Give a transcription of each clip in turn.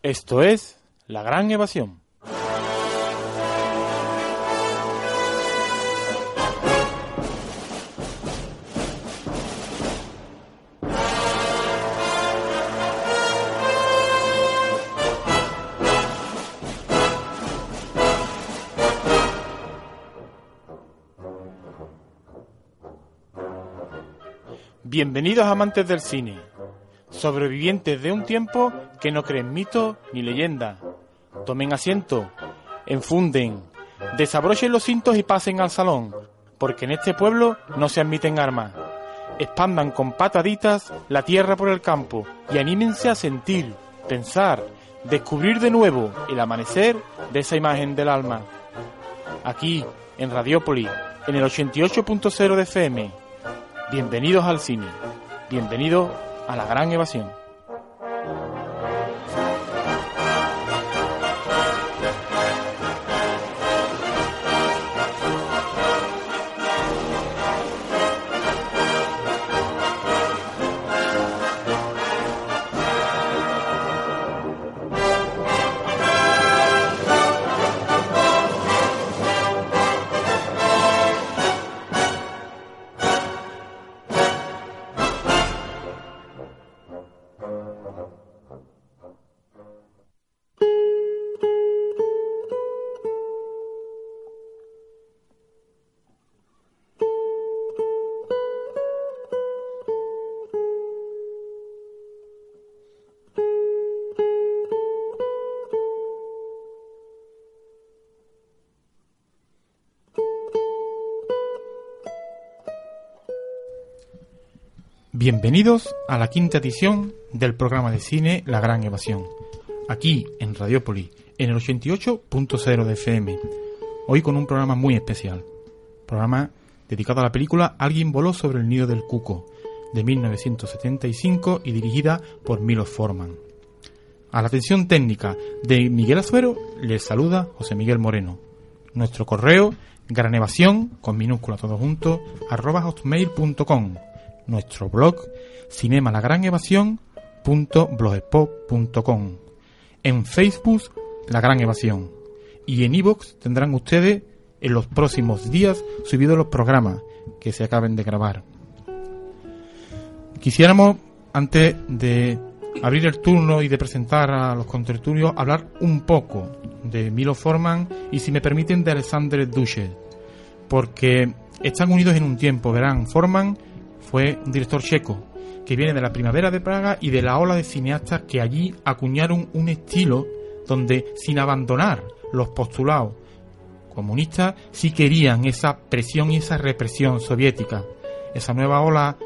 Esto es La Gran Evasión. Bienvenidos amantes del cine, sobrevivientes de un tiempo que no creen mito ni leyenda. Tomen asiento, enfunden, desabrochen los cintos y pasen al salón, porque en este pueblo no se admiten armas. Expandan con pataditas la tierra por el campo y anímense a sentir, pensar, descubrir de nuevo el amanecer de esa imagen del alma. Aquí, en Radiópolis, en el 88.0 de FM. Bienvenidos al cine. Bienvenidos a la gran evasión. Bienvenidos a la quinta edición del programa de cine La Gran Evasión, aquí en Radiópolis, en el 88.0 de FM. Hoy con un programa muy especial, programa dedicado a la película Alguien voló sobre el nido del cuco, de 1975 y dirigida por Milos Forman. A la atención técnica de Miguel Azuero les saluda José Miguel Moreno. Nuestro correo granevasión con minúscula todo junto arroba hotmail.com nuestro blog cinemalagranevasión.blogspot.com, en Facebook La Gran Evasión. Y en iVoox tendrán ustedes en los próximos días subidos los programas que se acaben de grabar. Quisiéramos, antes de abrir el turno y de presentar a los contertulios, hablar un poco de Milo Forman y, si me permiten, de Alexander Duche, porque están unidos en un tiempo, verán, Forman fue un director checo que viene de la primavera de Praga y de la ola de cineastas que allí acuñaron un estilo donde, sin abandonar los postulados comunistas, sí querían esa presión y esa represión soviética. Esa nueva ola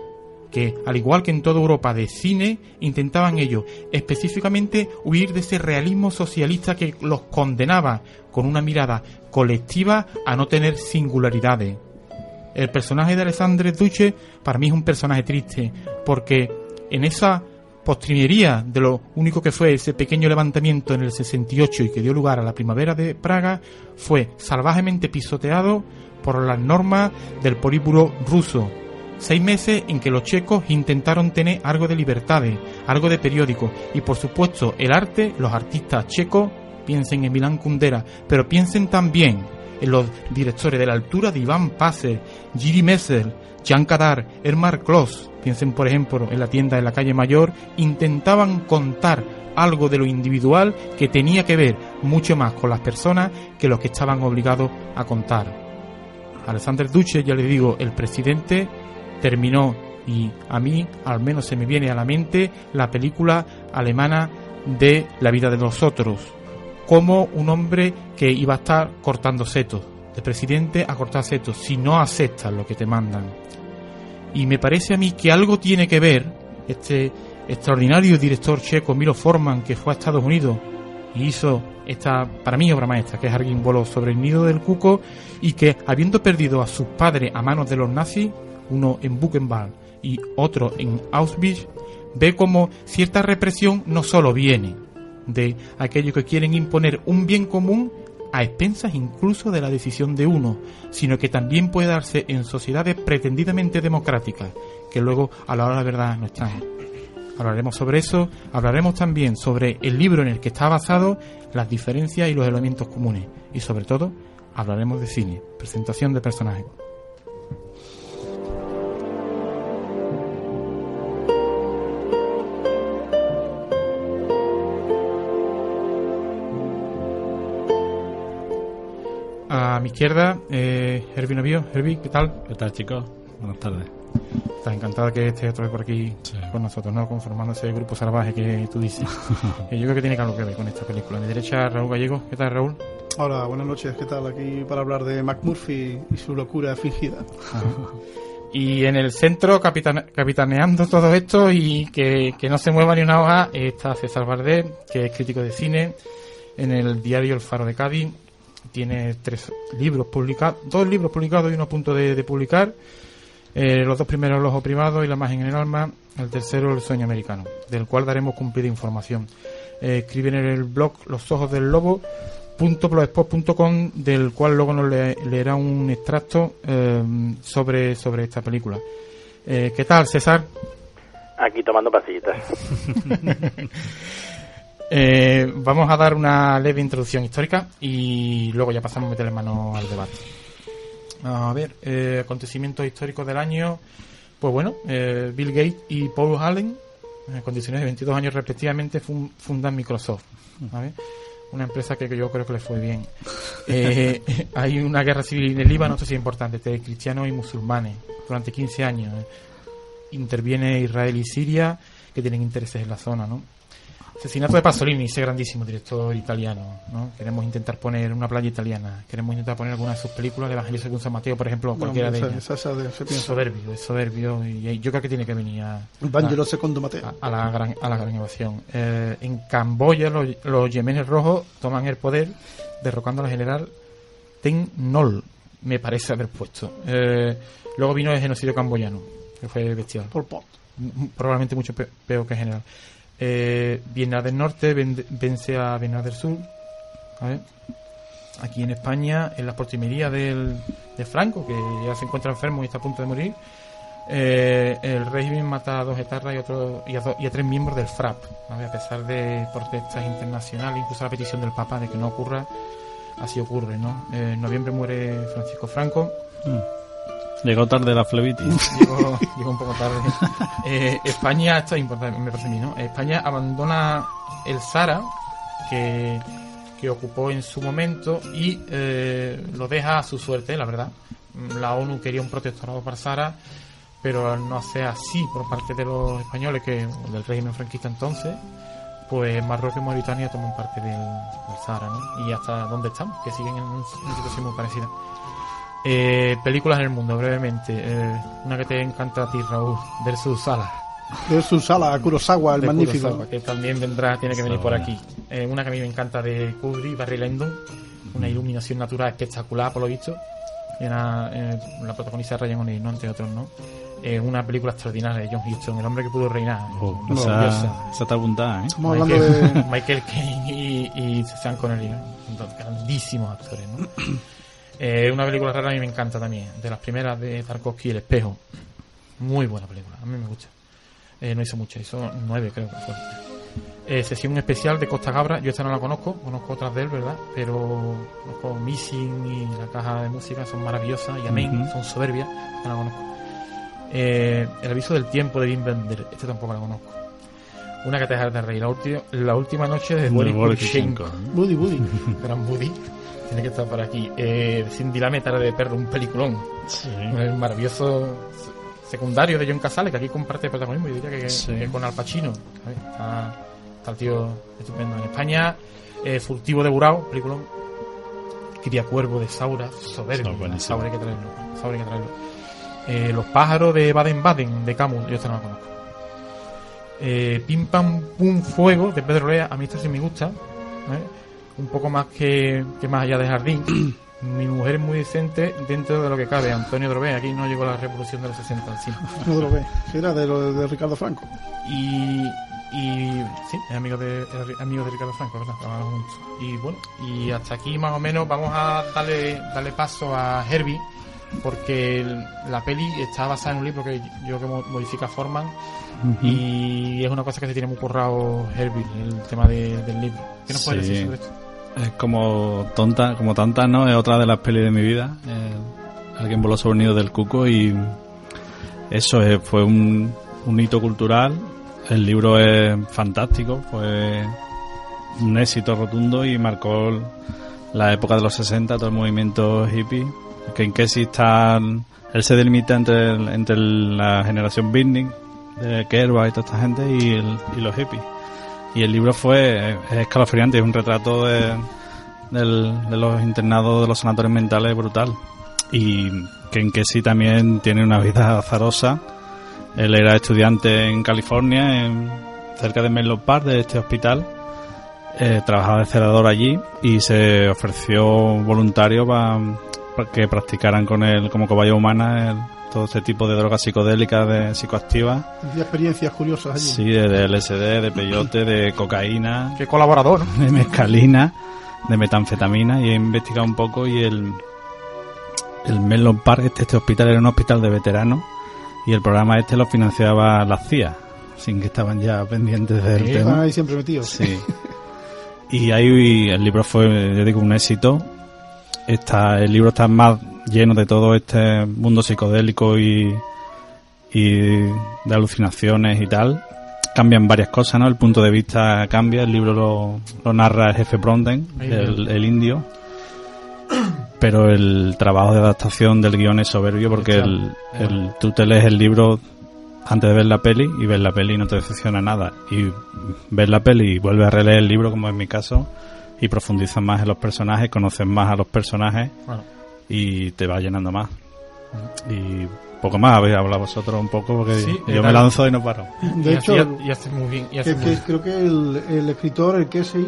que, al igual que en toda Europa de cine, intentaban ellos específicamente huir de ese realismo socialista que los condenaba con una mirada colectiva a no tener singularidades. El personaje de Alexandre Duche para mí es un personaje triste, porque en esa postrimería de lo único que fue ese pequeño levantamiento en el 68 y que dio lugar a la primavera de Praga, fue salvajemente pisoteado por las normas del políbulo ruso. Seis meses en que los checos intentaron tener algo de libertades, algo de periódico y por supuesto el arte, los artistas checos, piensen en Milán Kundera, pero piensen también en los directores de la altura de Iván Passer, Giri Messer, Jean Kadar, Ermar Kloss, piensen por ejemplo en la tienda de la calle Mayor, intentaban contar algo de lo individual que tenía que ver mucho más con las personas que los que estaban obligados a contar. Alexander Duche, ya le digo, el presidente terminó y a mí al menos se me viene a la mente la película alemana de La vida de nosotros, como un hombre que iba a estar cortando setos, de presidente a cortar setos, si no aceptas lo que te mandan. Y me parece a mí que algo tiene que ver este extraordinario director checo Milo Forman que fue a Estados Unidos y hizo esta, para mí, obra maestra, que es Alguien voló sobre el nido del cuco y que, habiendo perdido a sus padres a manos de los nazis, uno en Buchenwald y otro en Auschwitz, ve como cierta represión no solo viene, de aquellos que quieren imponer un bien común a expensas incluso de la decisión de uno, sino que también puede darse en sociedades pretendidamente democráticas, que luego a la hora de la verdad no están. Hablaremos sobre eso, hablaremos también sobre el libro en el que está basado, las diferencias y los elementos comunes. Y sobre todo, hablaremos de cine, presentación de personajes. A mi izquierda, eh, Herbie Novio. Herbie, ¿qué tal? ¿Qué tal, chicos? Buenas tardes. Estás encantado que estés otra vez por aquí con nosotros, ¿no? Conformando ese grupo salvaje que tú dices. yo creo que tiene algo que ver con esta película. A mi derecha, Raúl Gallego. ¿Qué tal, Raúl? Hola, buenas noches. ¿Qué tal? Aquí para hablar de McMurphy y su locura fingida. Y en el centro, capitaneando todo esto y que, que, no se mueva ni una hoja, está César Bardé, que es crítico de cine en el diario El Faro de Cádiz tiene tres libros publicados, dos libros publicados y uno a punto de, publicar. Eh, los dos primeros, El ojo privado y La imagen en el alma. El tercero, El sueño americano, del cual daremos cumplida información. Eh, escriben en el blog Los ojos del lobo del cual luego nos leerá un extracto eh, sobre, sobre esta película. ¿Qué tal, César? Aquí tomando pasillitas. Eh, vamos a dar una leve introducción histórica y luego ya pasamos a meterle mano al debate. A ver, eh, acontecimientos históricos del año. Pues bueno, eh, Bill Gates y Paul Allen, en condiciones de 22 años respectivamente, fundan Microsoft. Una empresa que yo creo que le fue bien. hay una guerra civil en el Líbano, esto es importante, de cristianos y musulmanes, durante 15 años. Interviene Israel y Siria, que tienen intereses en la zona, ¿no? Asesinato de Pasolini, ese grandísimo director italiano. ¿no? Queremos intentar poner una playa italiana. Queremos intentar poner alguna de sus películas de Evangelio según San Mateo, por ejemplo, cualquiera de ellas. es soberbio, es soberbio. Y yo creo que tiene que venir a, a, Secondo Mateo. A, la gran, a la gran innovación. Eh, en Camboya, los, los yemenes rojos toman el poder derrocando al general Ten Nol, me parece haber puesto. Eh, luego vino el genocidio camboyano, que fue bestial. Por Pot. Probablemente mucho peor que general. Eh, del Norte vence a Viena del Sur. Aquí en España, en la portimería del, de Franco, que ya se encuentra enfermo y está a punto de morir, eh, el régimen mata a dos etarras y, otro, y, a, tres miembros del FRAP, a pesar de protestas internacionales, incluso la petición del Papa de que no ocurra, así ocurre. ¿no? en noviembre muere Francisco Franco. Mm. Llegó tarde la flebitis. Llegó, un poco tarde. Eh, España, esto es importante, me parece a mí, ¿no? España abandona el Sara, que, que ocupó en su momento, y eh, lo deja a su suerte, la verdad. La ONU quería un protectorado para Sara, pero al no ser así por parte de los españoles, que del régimen franquista entonces, pues Marruecos y Mauritania toman parte del, del Sahara, ¿no? Y hasta dónde estamos, que siguen en una situación muy parecida. Eh, películas en el mundo, brevemente. Eh, una que te encanta a ti, Raúl, Versus Sala. Versus Sala, Kurosawa, el magnífico. que también vendrá, tiene que venir por aquí. Eh, una que a mí me encanta de Kubrick, Barry Lyndon. Una iluminación natural espectacular, por lo visto. Y una, la protagonista Ryan O'Neill, ¿no? Entre otros, ¿no? una película extraordinaria de John Huston, El hombre que pudo reinar. Oh, esa, esa está apuntada, ¿eh? Michael, de... Michael Caine y, y Sean Connery, grandísimos actores, ¿no? Eh, una película rara a mí me encanta también, de las primeras de Tarkovsky, El espejo. Muy buena película, a mí me gusta. Eh, no hizo mucho, hizo nueve creo que fue. Eh, sesión especial de Costa Gabra, yo esta no la conozco, conozco otras de él, ¿verdad? Pero conozco Missing y la caja de música, son maravillosas, y Amén, son soberbias, no la conozco. Eh, el aviso del tiempo de Wim Bender, este tampoco la conozco. Una que te deja de reír, la, la última noche de Woody Woody, Woody. Gran Woody tiene que estar por aquí. Eh, Cindy la de perro, un peliculón. Un maravilloso secundario de John Casale, que aquí comparte protagonismo, yo diría que, con Al Pacino. Está, el tío estupendo. En España, eh, Furtivo de Burao, peliculón. Cría Cuervo de Saura, soberbio. Saura hay que traerlo. Saura hay que traerlo. Eh, los pájaros de Baden-Baden, de Camus, yo esta no la conozco. Eh, Pim Pam Pum Fuego, de Pedro Lea, a mí esta sí me gusta. ¿eh? Un poco más que, más allá de jardín. Mi mujer es muy decente dentro de lo que cabe. Antonio Drobé, aquí no llegó la revolución de los 60 sí. Antonio Drobé, era de, lo, de Ricardo Franco. Y, y sí, es amigo de, amigo de Ricardo Franco, ¿verdad? Y bueno, y hasta aquí más o menos vamos a darle, darle paso a Herbie porque la peli está basada en un libro que yo que modifica Forman y es una cosa que se tiene muy currado Herbie, el tema del libro. ¿Qué nos puedes decir sobre esto? Es como tonta, como tanta, ¿no? Es otra de las pelis de mi vida. Eh, alguien voló sobre el nido del cuco y eso fue un, hito cultural. El libro es fantástico, fue un éxito rotundo y marcó la época de los 60, todo el movimiento hippie. Que en Kessie está, él se delimita entre, entre la generación beatnik de Kerouac y toda esta gente y, y los hippies. Y el libro fue escalofriante, es un retrato de, los internados de los sanatorios mentales brutal. Y que en Kessie también tiene una vida azarosa. Él era estudiante en California, en, cerca de Menlo Park, de este hospital eh, trabajaba de cerador allí y se ofreció voluntario para, que practicaran con él como cobaya humana todo este tipo de drogas psicodélicas, de psicoactivas. Y experiencias curiosas allí. Sí, de, LSD, de peyote, de cocaína. Qué colaborador. De mescalina, de metanfetamina y he investigado un poco y el, el Menlo Park, este, este hospital era un hospital de veteranos y el programa este lo financiaba la CIA, sin que estaban ya pendientes del tema. ahí siempre metidos. Sí. Y ahí el libro fue, yo digo, un éxito. Está, el libro está más lleno de todo este mundo psicodélico y, y de alucinaciones y tal. Cambian varias cosas, ¿no? El punto de vista cambia. El libro lo, lo narra el jefe Bronden, el, el, indio. Pero el trabajo de adaptación del guion es soberbio porque el, el, tú te lees el libro antes de ver la peli y ver la peli no te decepciona nada. Y ver la peli y vuelves a releer el libro, como es mi caso, y profundizas más en los personajes, conoces más a los personajes y te va llenando más. Y poco más, habéis hablado vosotros un poco, porque yo me lanzo y no paro. De hecho, muy bien. creo que el, el escritor, el que sí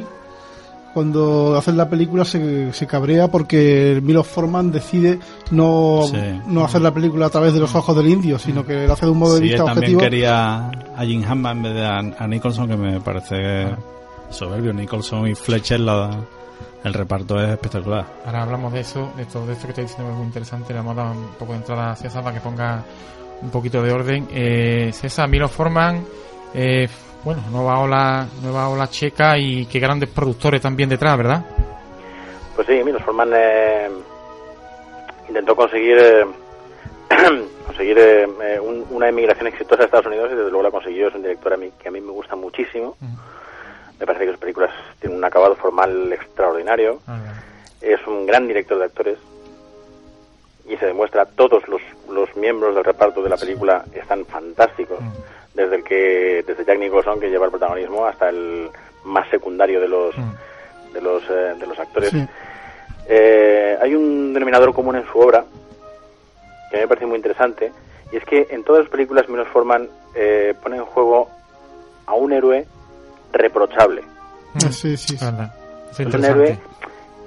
cuando hacen la película se, se cabrea porque Milos Forman decide no, no hacer la película a través de los ojos del indio, sino que lo hace de un modo de vista objetivo. también quería a Jim Hammond en vez de a, Nicholson, que me parece soberbio. Nicholson y Fletcher, el reparto es espectacular. Ahora hablamos de eso, de todo esto que estoy diciendo es muy interesante. Le vamos a dar un poco de entrada a César para que ponga un poquito de orden. Eh, César, Milos Forman... Eh, bueno, nueva ola, nueva ola checa y qué grandes productores también detrás, ¿verdad? Pues sí, Milos Forman eh, intentó conseguir eh, conseguir eh, una emigración exitosa a Estados Unidos y desde luego la consiguió. Es un director a mí, que a mí me gusta muchísimo. Me parece que sus películas tienen un acabado formal extraordinario. Ah, es un gran director de actores y se demuestra todos los, los miembros del reparto de la película están fantásticos. Desde el que desde Jack Nicholson que lleva el protagonismo hasta el más secundario de los mm. de los eh, de los actores. Eh, hay un denominador común en su obra que me parece muy interesante y es que en todas las películas menos Forman eh, pone en juego a un héroe reprochable mm. sí, sí, es un héroe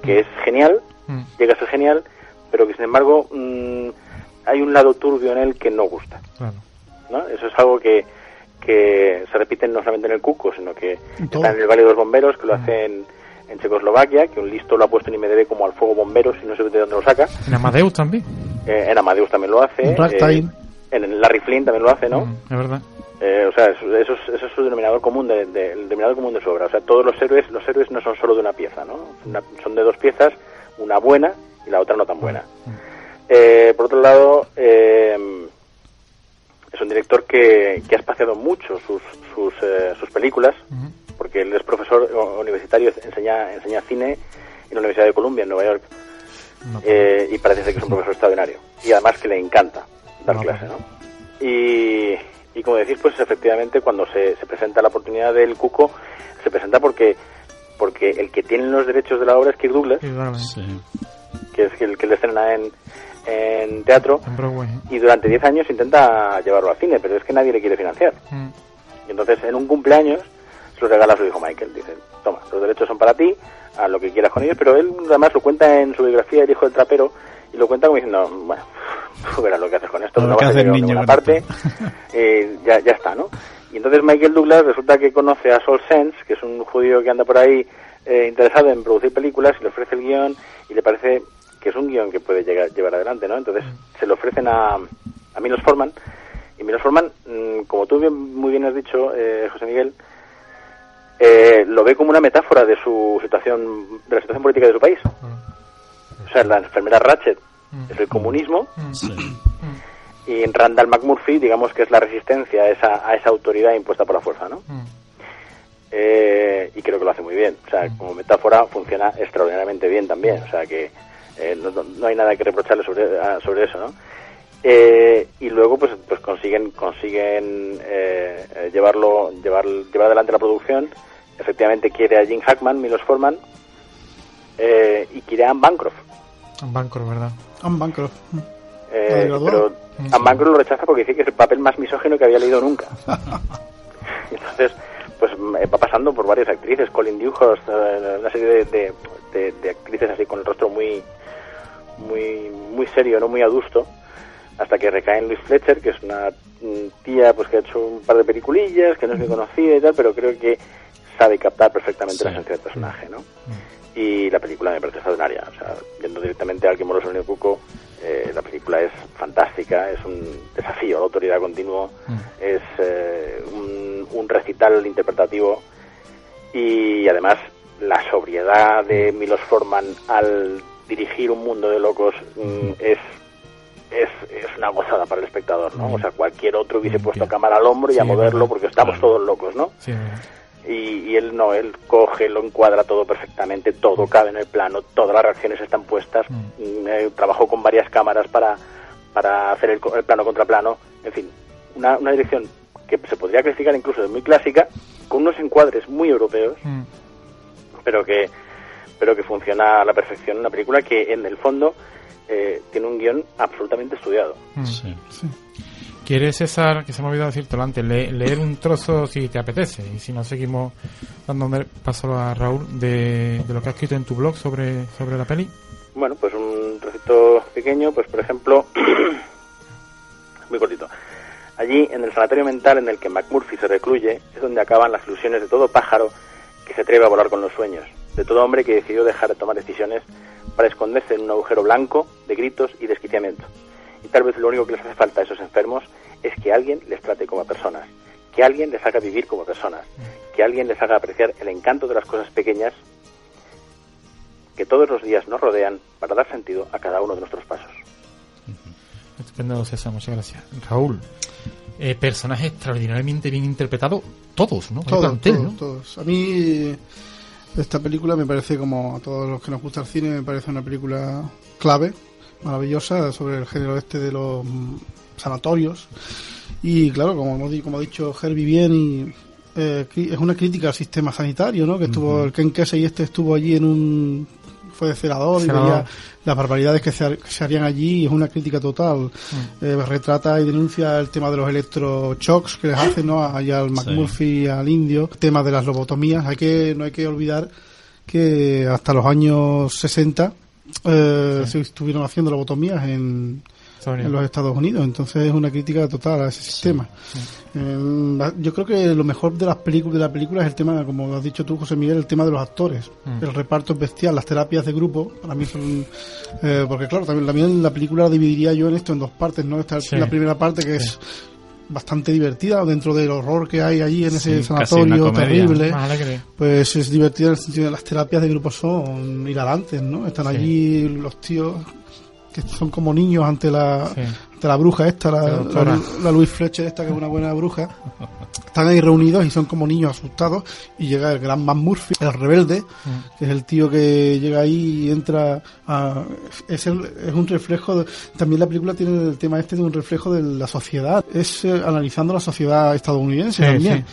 que es genial mm. llega a ser genial pero que sin embargo hay un lado turbio en él que no gusta ¿no? Eso es algo que, que se repiten no solamente en el Cuco, sino que está en el Valle de los Bomberos, que lo hacen en Checoslovaquia, que un listo lo ha puesto en IMDB como al fuego bomberos y no sé de dónde lo saca. En Amadeus también. Eh, en Amadeus también lo hace. Eh, en Larry Flynn también lo hace, ¿no? Mm, es verdad. Eh, o sea, eso, es, eso es su denominador común de, el denominador común de su obra. O sea, todos los héroes, los héroes no son solo de una pieza, ¿no? son de dos piezas, una buena y la otra no tan buena. Mm. por otro lado, es un director que, que ha espaciado mucho sus, sus, eh, sus películas, porque él es profesor universitario, enseña, enseña cine en la Universidad de Columbia, en Nueva York, eh, y parece que es un profesor extraordinario. Y además que le encanta dar clases, ¿no? Y, y como decís, pues efectivamente cuando se, se presenta la oportunidad del Cuco, se presenta porque porque el que tiene los derechos de la obra es Kirk Douglas, que es el que le estrena en, en teatro y durante 10 años intenta llevarlo al cine, pero es que nadie le quiere financiar. Mm. Y entonces en un cumpleaños se lo regala a su hijo Michael. Dice, toma, los derechos son para ti, a lo que quieras con ellos, pero él además lo cuenta en su biografía, El hijo del trapero, y lo cuenta como diciendo, bueno, tú verás lo que haces con esto, no, vas a hacer ninguna parte, eh, ya, ya está, ¿no? Y entonces Michael Douglas resulta que conoce a Sol Sense, que es un judío que anda por ahí eh, interesado en producir películas, y le ofrece el guion y le parece que es un guion que puede llegar, llevar adelante, ¿no? Entonces se lo ofrecen a, a Milos Forman y Milos Forman, mm, como tú muy bien has dicho, eh, José Miguel, eh, lo ve como una metáfora de su situación, de la situación política de su país. O sea, la enfermera Ratchet es el comunismo y Randall McMurphy, digamos que es la resistencia a esa, a esa autoridad impuesta por la fuerza, ¿no? Eh, y creo que lo hace muy bien. O sea, como metáfora funciona extraordinariamente bien también. O sea, que no, hay nada que reprocharle sobre, ah, sobre eso, ¿no? Eh, y luego pues pues consiguen consiguen eh, eh, llevarlo llevar llevar adelante la producción efectivamente quiere a Jim Hackman Milos Forman y quiere a Anne Bancroft Bancroft verdad Anne Bancroft. Pero Anne Bancroft lo rechaza porque dice que es el papel más misógino que había leído nunca. Entonces pues va pasando por varias actrices. Colin Dewhurst una serie de, de, de actrices así con el rostro muy muy muy serio no muy adusto hasta que recae en Luis Fletcher, que es una tía pues que ha hecho un par de peliculillas, que no es muy conocida y tal, pero creo que sabe captar perfectamente la esencia del personaje, ¿no? Y la película me parece extraordinaria, o sea, yendo directamente al que moroso el Cuco, eh, la película es fantástica, es un desafío a la autoridad continuo, es eh, un, un recital interpretativo y además la sobriedad de Milos Forman al dirigir un mundo de locos mm, es es, es una gozada para el espectador, ¿no? O sea, cualquier otro hubiese puesto cámara al hombro y a moverlo porque estamos todos locos, ¿no? Y, y, él no, él coge, lo encuadra todo perfectamente, todo cabe en el plano, todas las reacciones están puestas, eh, trabajó con varias cámaras para, para hacer el, plano contra plano, en fin, una, una dirección que se podría clasificar incluso de muy clásica, con unos encuadres muy europeos, pero que pero que funciona a la perfección, una película que en el fondo eh, tiene un guion absolutamente estudiado. Mm. ¿Quieres, César, que se me ha olvidado decirte antes, leer un trozo si te apetece? Y si no, seguimos dándome paso a Raúl de, lo que has escrito en tu blog sobre, sobre la peli. Bueno, pues un trocito pequeño, pues por ejemplo, muy cortito. Allí, en el sanatorio mental en el que McMurphy se recluye, es donde acaban las ilusiones de todo pájaro que se atreve a volar con los sueños, de todo hombre que decidió dejar de tomar decisiones para esconderse en un agujero blanco de gritos y desquiciamiento. Y tal vez lo único que les hace falta a esos enfermos es que alguien les trate como personas, que alguien les haga vivir como personas, que alguien les haga apreciar el encanto de las cosas pequeñas que todos los días nos rodean para dar sentido a cada uno de nuestros pasos. Estupendo, César, muchas gracias. Raúl, eh, personaje extraordinariamente bien interpretado, todos, ¿no? Todos, todos, todos. A mí esta película me parece, como a todos los que nos gusta el cine, me parece una película clave, maravillosa, sobre el género este de los mm, sanatorios. Y claro, como, como ha dicho Herbie bien, y, eh, es una crítica al sistema sanitario, ¿no? Que estuvo, el Ken Kesey este estuvo allí en un fue de cerador, y veía las barbaridades que se, harían allí y es una crítica total. Mm. Eh, retrata y denuncia el tema de los electroshocks que les hacen ¿no? allá al McMurphy, al indio, el tema de las lobotomías. Hay que, no hay que olvidar que hasta los años 60 eh, se estuvieron haciendo lobotomías en, en los Estados Unidos. Entonces es una crítica total a ese sistema. Eh, yo creo que lo mejor de las películas de la película es el tema, como has dicho tú, José Miguel, el tema de los actores. Mm. El reparto es bestial, las terapias de grupo, para mí son... Eh, porque claro, también, también la película la dividiría yo en esto en dos partes, ¿no? Esta la primera parte que es bastante divertida dentro del horror que hay allí en ese sanatorio terrible. Pues es divertida en el sentido de las terapias de grupo son hilarantes no están allí los tíos que son como niños ante la, la bruja esta, la, la, Luis Fletcher esta, que es una buena bruja. Están ahí reunidos y son como niños asustados y llega el gran Man Murphy, el rebelde, mm. que es el tío que llega ahí y entra a... Es, el, es un reflejo, también la película tiene el tema este de un reflejo de la sociedad, es eh, analizando la sociedad estadounidense también.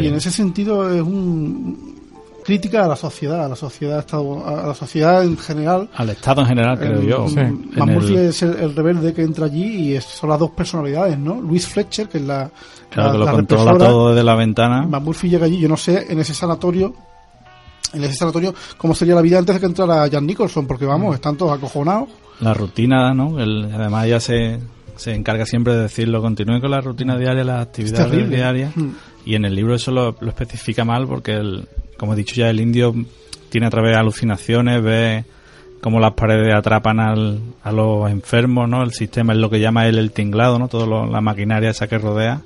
y en ese sentido es un crítica a la sociedad, a la sociedad, a la sociedad en general. Al Estado en general, creo yo. Sí. es el, rebelde que entra allí y son las dos personalidades, ¿no? Luis Fletcher, que es la. Claro, que lo controla todo desde la ventana. Murphy llega allí, yo no sé, en ese sanatorio. En ese sanatorio, cómo sería la vida antes de que entrara Jan Nicholson, porque vamos, mm. están todos acojonados. La rutina, ¿no? además, ya se, se encarga siempre de decirlo, continúe con la rutina diaria, las actividades diarias. Mm. Y en el libro eso lo, lo especifica mal porque el, como he dicho ya, el indio tiene a través de alucinaciones, ve cómo las paredes atrapan al, a los enfermos, ¿no? El sistema es lo que llama él el tinglado, ¿no? Toda la maquinaria esa que rodea.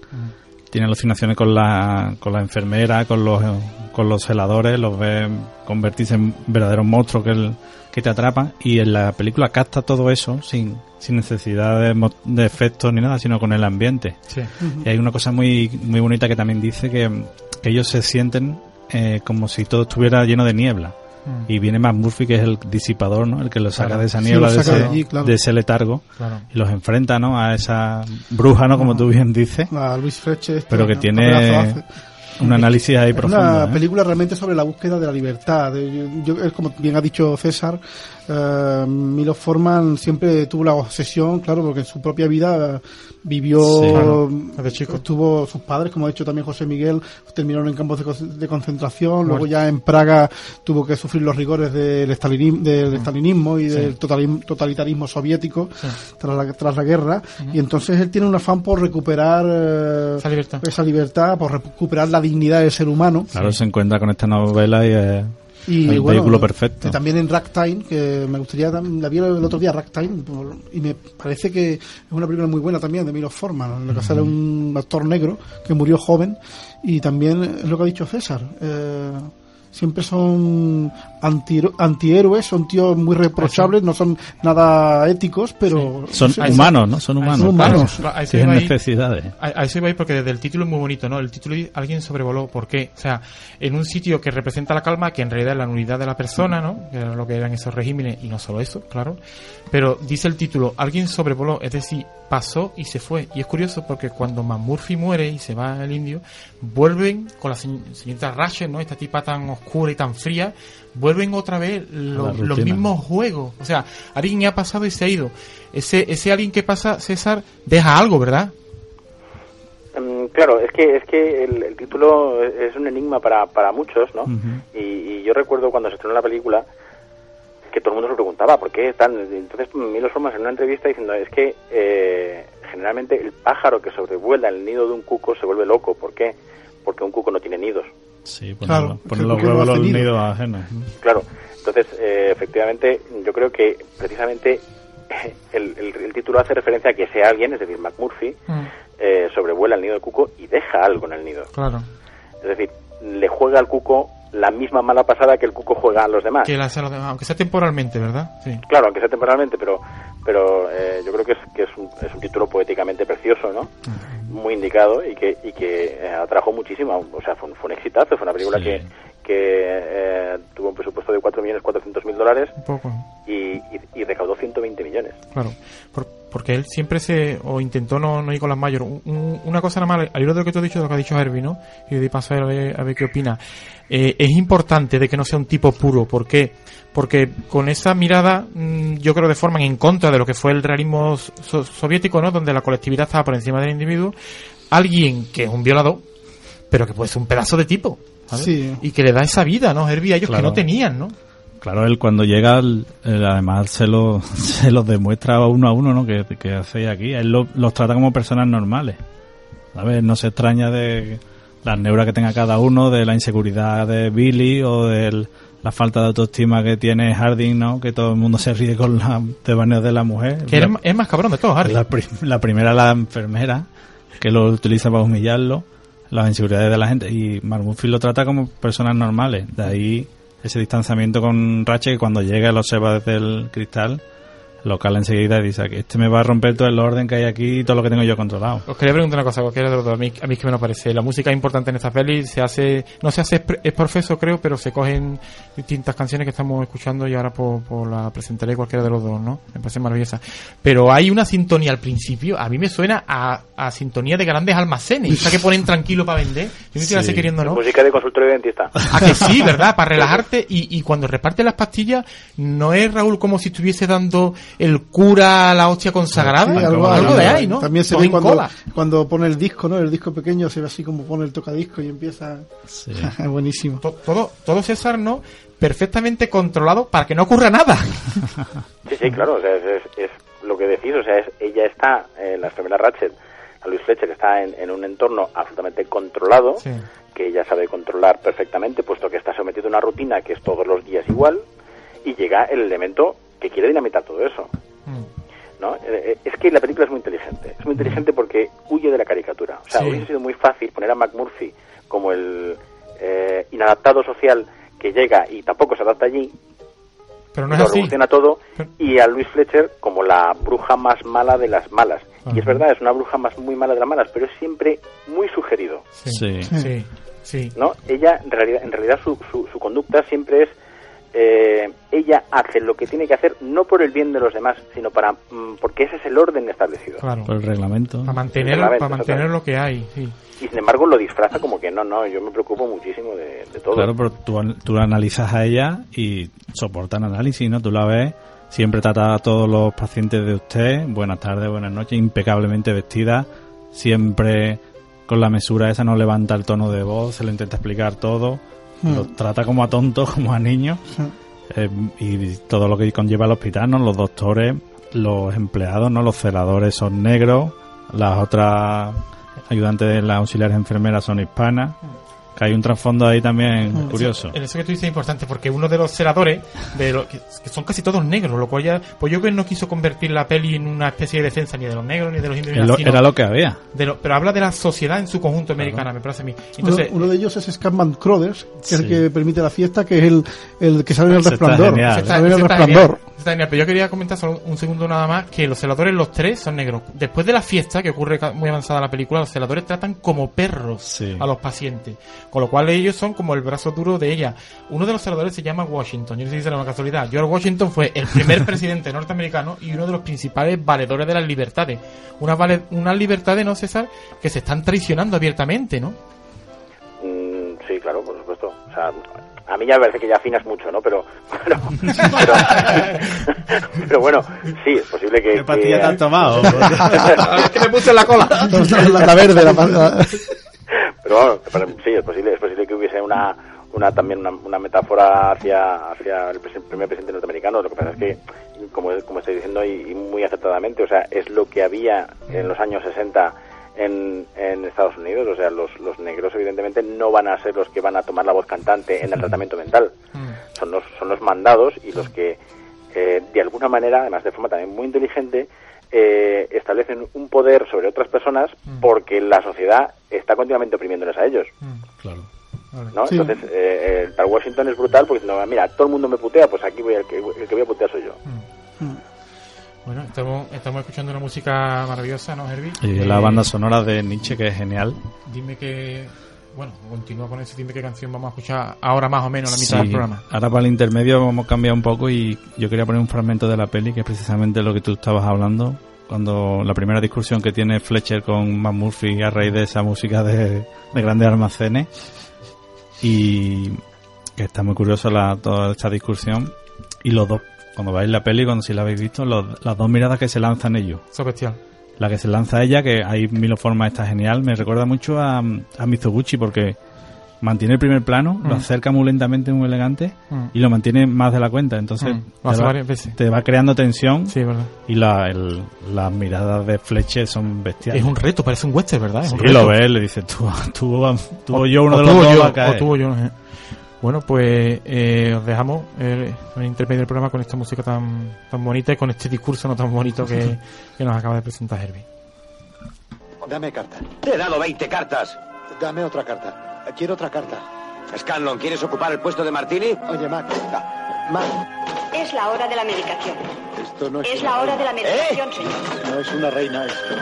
Tiene alucinaciones con la, con la enfermera, con los, con los celadores, los ve convertirse en verdaderos monstruos que, que te atrapan. Y en la película capta todo eso sin, sin necesidad de, de efectos ni nada, sino con el ambiente. Y hay una cosa muy, muy bonita que también dice que, que ellos se sienten eh, como si todo estuviera lleno de niebla. Mm. Y viene más Murphy, que es el disipador, ¿no? El que los saca de esa niebla, de, ese, letargo, y los enfrenta, ¿no? A esa bruja, ¿no? Como tú bien dices. A Luis Freche. Pero que tiene un análisis ahí profundo. Una ¿eh? película realmente sobre la búsqueda de la libertad. Yo, es como bien ha dicho César, uh, Milo Forman siempre tuvo la obsesión, claro, porque en su propia vida vivió, estuvo sus padres, como ha dicho también José Miguel, terminaron en campos de, concentración, luego ya en Praga tuvo que sufrir los rigores del, estalinismo, del estalinismo y del totalitarismo soviético tras, la, tras la guerra, y entonces él tiene un afán por recuperar esa, libertad. esa libertad, por recuperar la dignidad del ser humano. Claro, se encuentra con esta novela y... Eh y vehículo perfecto. También en Ragtime, que me gustaría, la vi el otro día, Ragtime, y me parece que es una película muy buena también de Milo Forman, en la que sale un actor negro que murió joven, y también es lo que ha dicho César. Eh, siempre son anti, antihéroes, son tíos muy reprochables, no son nada éticos, pero... Son humanos, ¿no? Son humanos. Son humanos. Tienen necesidades. A, eso iba porque desde el título es muy bonito, ¿no? El título alguien sobrevoló. ¿Por qué? O sea, en un sitio que representa la calma, que en realidad es la unidad de la persona, ¿no? Que era lo que eran esos regímenes, y no solo eso, claro. Pero dice el título, alguien sobrevoló, es decir, pasó y se fue. Y es curioso porque cuando Murphy muere y se va el indio, vuelven con la señorita Ratchet, ¿no? Esta tipa tan oscura y tan fría, vuelven otra vez los mismos juegos. O sea, alguien ha pasado y se ha ido. Ese, ese alguien que pasa, César, deja algo, ¿verdad? Mm, claro, es que es que el, título es un enigma para, para muchos, ¿no? y, y, yo recuerdo cuando se estrenó la película que todo el mundo se preguntaba por qué están Entonces Milos Formas en una entrevista diciendo es que eh, generalmente el pájaro que sobrevuela el nido de un cuco se vuelve loco. ¿Por qué? Porque un cuco no tiene nidos. Sí, claro, los huevos los nidos ajenos. Claro, entonces eh, efectivamente yo creo que precisamente el, el, título hace referencia a que sea alguien, es decir, McMurphy, mm. eh, sobrevuela el nido del cuco y deja algo en el nido. Claro. Es decir, le juega al cuco la misma mala pasada que el cuco juega a los demás. Que aunque sea temporalmente, ¿verdad? Sí. Claro, aunque sea temporalmente, pero pero eh, yo creo que es que es un, es un título poéticamente precioso, ¿no? Muy indicado y que y que eh, atrajo muchísimo, o sea, fue un, fue un exitazo, fue una película que que eh, tuvo un presupuesto de 4.400.000 dólares y, y, recaudó 120 millones. Claro, porque él siempre se, o intentó no, no ir con las mayores. una cosa nada más, al hilo de lo que tú has dicho, de lo que ha dicho Herbie, ¿no? Y de paso a ver, a ver qué opina. Eh, es importante de que no sea un tipo puro, ¿por qué? Porque con esa mirada, mm, yo creo de forma en contra de lo que fue el realismo soviético, ¿no? Donde la colectividad estaba por encima del individuo, alguien que es un violador, pero que puede ser un pedazo de tipo, y que le da esa vida, ¿no? Herbie a ellos que no tenían, ¿no? Claro, él cuando llega, además se lo, se los demuestra uno a uno, ¿no? Que, que hace aquí. Él los trata como personas normales. ¿Sabes? No se extraña de las neuras que tenga cada uno, de la inseguridad de Billy o de la falta de autoestima que tiene Harding, ¿no? Que todo el mundo se ríe con la devaneo de la mujer. Que es más cabrón de todo, Harding. La, la primera, la enfermera, que lo utiliza para humillarlo las inseguridades de la gente. Y Marmurphy lo trata como personas normales. De ahí ese distanciamiento con Ratchet que cuando llega lo observa desde el cristal lo cala enseguida y dice que este me va a romper todo el orden que hay aquí y todo lo que tengo yo controlado. Os quería preguntar una cosa, cualquiera de los dos, a mí, a mí que me lo parece. La música es importante en esta peli, se hace, no se hace es profeso creo, pero se cogen distintas canciones que estamos escuchando y ahora por, por la presentaré cualquiera de los dos, ¿no? Me parece maravillosa. Pero hay una sintonía al principio, a mí me suena a, a sintonía de grandes almacenes, esa que ponen tranquilo para vender. Yo sí. sé queriendo, ¿no? Música de consultorio de dentista. A que sí, ¿verdad? Para relajarte y, y cuando reparte las pastillas, no es Raúl como si estuviese dando el cura la hostia consagrada. algo, de ahí, ¿no? También se ve cuando, cuando, pone el disco, ¿no? El disco pequeño se ve así como pone el tocadisco y empieza. Buenísimo. Todo, todo César, ¿no? Perfectamente controlado para que no ocurra nada. Sí, sí, claro. O sea, es, lo que decís. O sea, es, ella está, en la enfermera Ratchet, a Luis Fletcher está en, un entorno absolutamente controlado, que ella sabe controlar perfectamente, puesto que está sometido a una rutina que es todos los días igual, y llega el elemento que quiere dinamitar todo eso. Mm. ¿no? Eh, eh, es que la película es muy inteligente. Es muy inteligente porque huye de la caricatura. O sea, hubiese sido muy fácil poner a McMurphy como el eh, inadaptado social que llega y tampoco se adapta allí. Pero no es así. todo. Y a Luis Fletcher como la bruja más mala de las malas. Y es verdad, es una bruja más muy mala de las malas, pero es siempre muy sugerido. Sí, sí, sí. ¿No? Ella, en realidad, en realidad su, su, su conducta siempre es eh, ella hace lo que tiene que hacer no por el bien de los demás, sino para mm, porque ese es el orden establecido. Claro. Por el reglamento. Para mantener, para mantener lo que hay, sí. Y sin embargo lo disfraza como que no, no, yo me preocupo muchísimo de, todo. Claro, pero tú, tú la analizas a ella y soporta el análisis, ¿no? Tú la ves, siempre trata a todos los pacientes de usted, buenas tardes, buenas noches, impecablemente vestida, siempre con la mesura esa no levanta el tono de voz, se le intenta explicar todo Hmm. Los trata como a tontos, como a niños. Eh, y todo lo que conlleva el hospital, ¿no? Los doctores, los empleados, ¿no? Los celadores son negros, las otras ayudantes de las auxiliares enfermeras son hispanas. Hmm que hay un trasfondo ahí también mm. curioso. En eso que tú dices es importante, porque uno de los celadores, de lo, que, son casi todos negros, lo cual ya, pues yo creo que no quiso convertir la peli en una especie de defensa ni de los negros ni de los indios. era lo que había. pero habla de la sociedad en su conjunto americana, me parece a mí. Entonces, uno, de ellos es Scatman Crothers, que es el que permite la fiesta, que es el, el que sale en el resplandor. Sale en el resplandor. pero yo quería comentar solo un segundo nada más que los celadores, los tres, son negros. Después de la fiesta, que ocurre muy avanzada la película, los celadores tratan como perros a los pacientes con lo cual ellos son como el brazo duro de ella. Uno de los senadores se llama Washington, yo no sé si será una casualidad. George Washington fue el primer presidente norteamericano y uno de los principales valedores de las libertades. Una, vale, una libertades, ¿no, César? Que se están traicionando abiertamente, ¿no? Mm, sí, claro, por supuesto. O sea, a mí ya me parece que ya afinas mucho, ¿no? Pero, pero, bueno, sí, es posible que... ¿Qué pastilla te has tomado? es que me puse la cola. la, verde, la, pero bueno, sí, es posible, es posible que hubiese una, una también una, metáfora hacia, hacia el, primer presidente norteamericano. Lo que pasa es que, como, como estoy diciendo y, muy acertadamente, o sea, es lo que había en los años 60 en, en Estados Unidos. O sea, los, los negros, evidentemente, no van a ser los que van a tomar la voz cantante en el tratamiento mental. Mm. Son los, son los mandados y los que, eh, de alguna manera, además de forma también muy inteligente, eh, establecen un poder sobre otras personas mm. porque la sociedad está continuamente oprimiéndoles a ellos. Mm, claro. ¿no? Entonces, eh, para Washington es brutal porque no, mira, todo el mundo me putea, pues aquí voy, el, que, el que voy a putear soy yo. Mm. Bueno, estamos, estamos escuchando una música maravillosa, ¿no, Herbie? Y la banda sonora de Nietzsche, que es genial. Dime que bueno, continúa con ese dime qué canción vamos a escuchar ahora más o menos, la mitad del programa. Ahora para el intermedio vamos a cambiar un poco y yo quería poner un fragmento de la peli que es precisamente lo que tú estabas hablando, cuando la primera discusión que tiene Fletcher con Matt Murphy a raíz de esa música de, grandes almacenes y que está muy curiosa la, toda esta discusión y los dos, cuando veis la peli, cuando si la habéis visto, las dos miradas que se lanzan ellos. Eso bestial la que se lanza ella, que ahí Milo Forma está genial, me recuerda mucho a, a Mizoguchi porque mantiene el primer plano, lo mm. acerca muy lentamente, muy elegante mm. y lo mantiene más de la cuenta. Entonces mm. te, va, creando tensión y la, las miradas de Fletcher son bestiales. Es un reto, parece un western, ¿verdad? sí, lo ves, le dice, tú, tuvo yo uno de los dos a caer. Bueno, pues eh, os dejamos eh, en el intermedio del programa con esta música tan, tan bonita y con este discurso no tan bonito que, que nos acaba de presentar Herbie. Dame carta. Te he dado 20 cartas. Dame otra carta. Quiero otra carta. Scanlon, ¿quieres ocupar el puesto de Martini? Oye, Mac. Mac. Es la hora de la medicación. Esto no es. Es la hora de la medicación, ¿Eh? señor. No es una reina esto.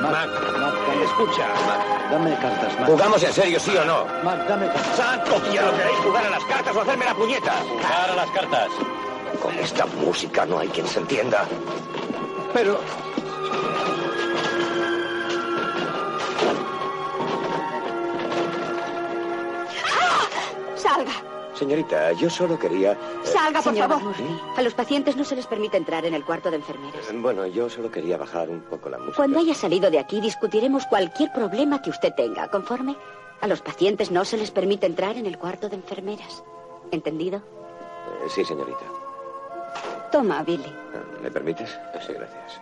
Mac, Mac, escucha, Mac. Dame cartas, Mac. ¿Jugamos en serio, sí o no? Mac, dame cartas. ¡Santo cielo! ¿Queréis jugar a las cartas o hacerme la puñeta? Jugar a las cartas. Con esta música no hay quien se entienda. Pero... ¡Ah! ¡Salga! Señorita, yo solo quería... Eh, Salga, por favor. A los pacientes no se les permite entrar en el cuarto de enfermeras. Bueno, yo solo quería bajar un poco la música. Cuando haya salido de aquí, discutiremos cualquier problema que usted tenga. ¿Conforme? A los pacientes no se les permite entrar en el cuarto de enfermeras. ¿Entendido? Eh, sí, señorita. Toma, Billy. ¿Me permites? Sí, gracias.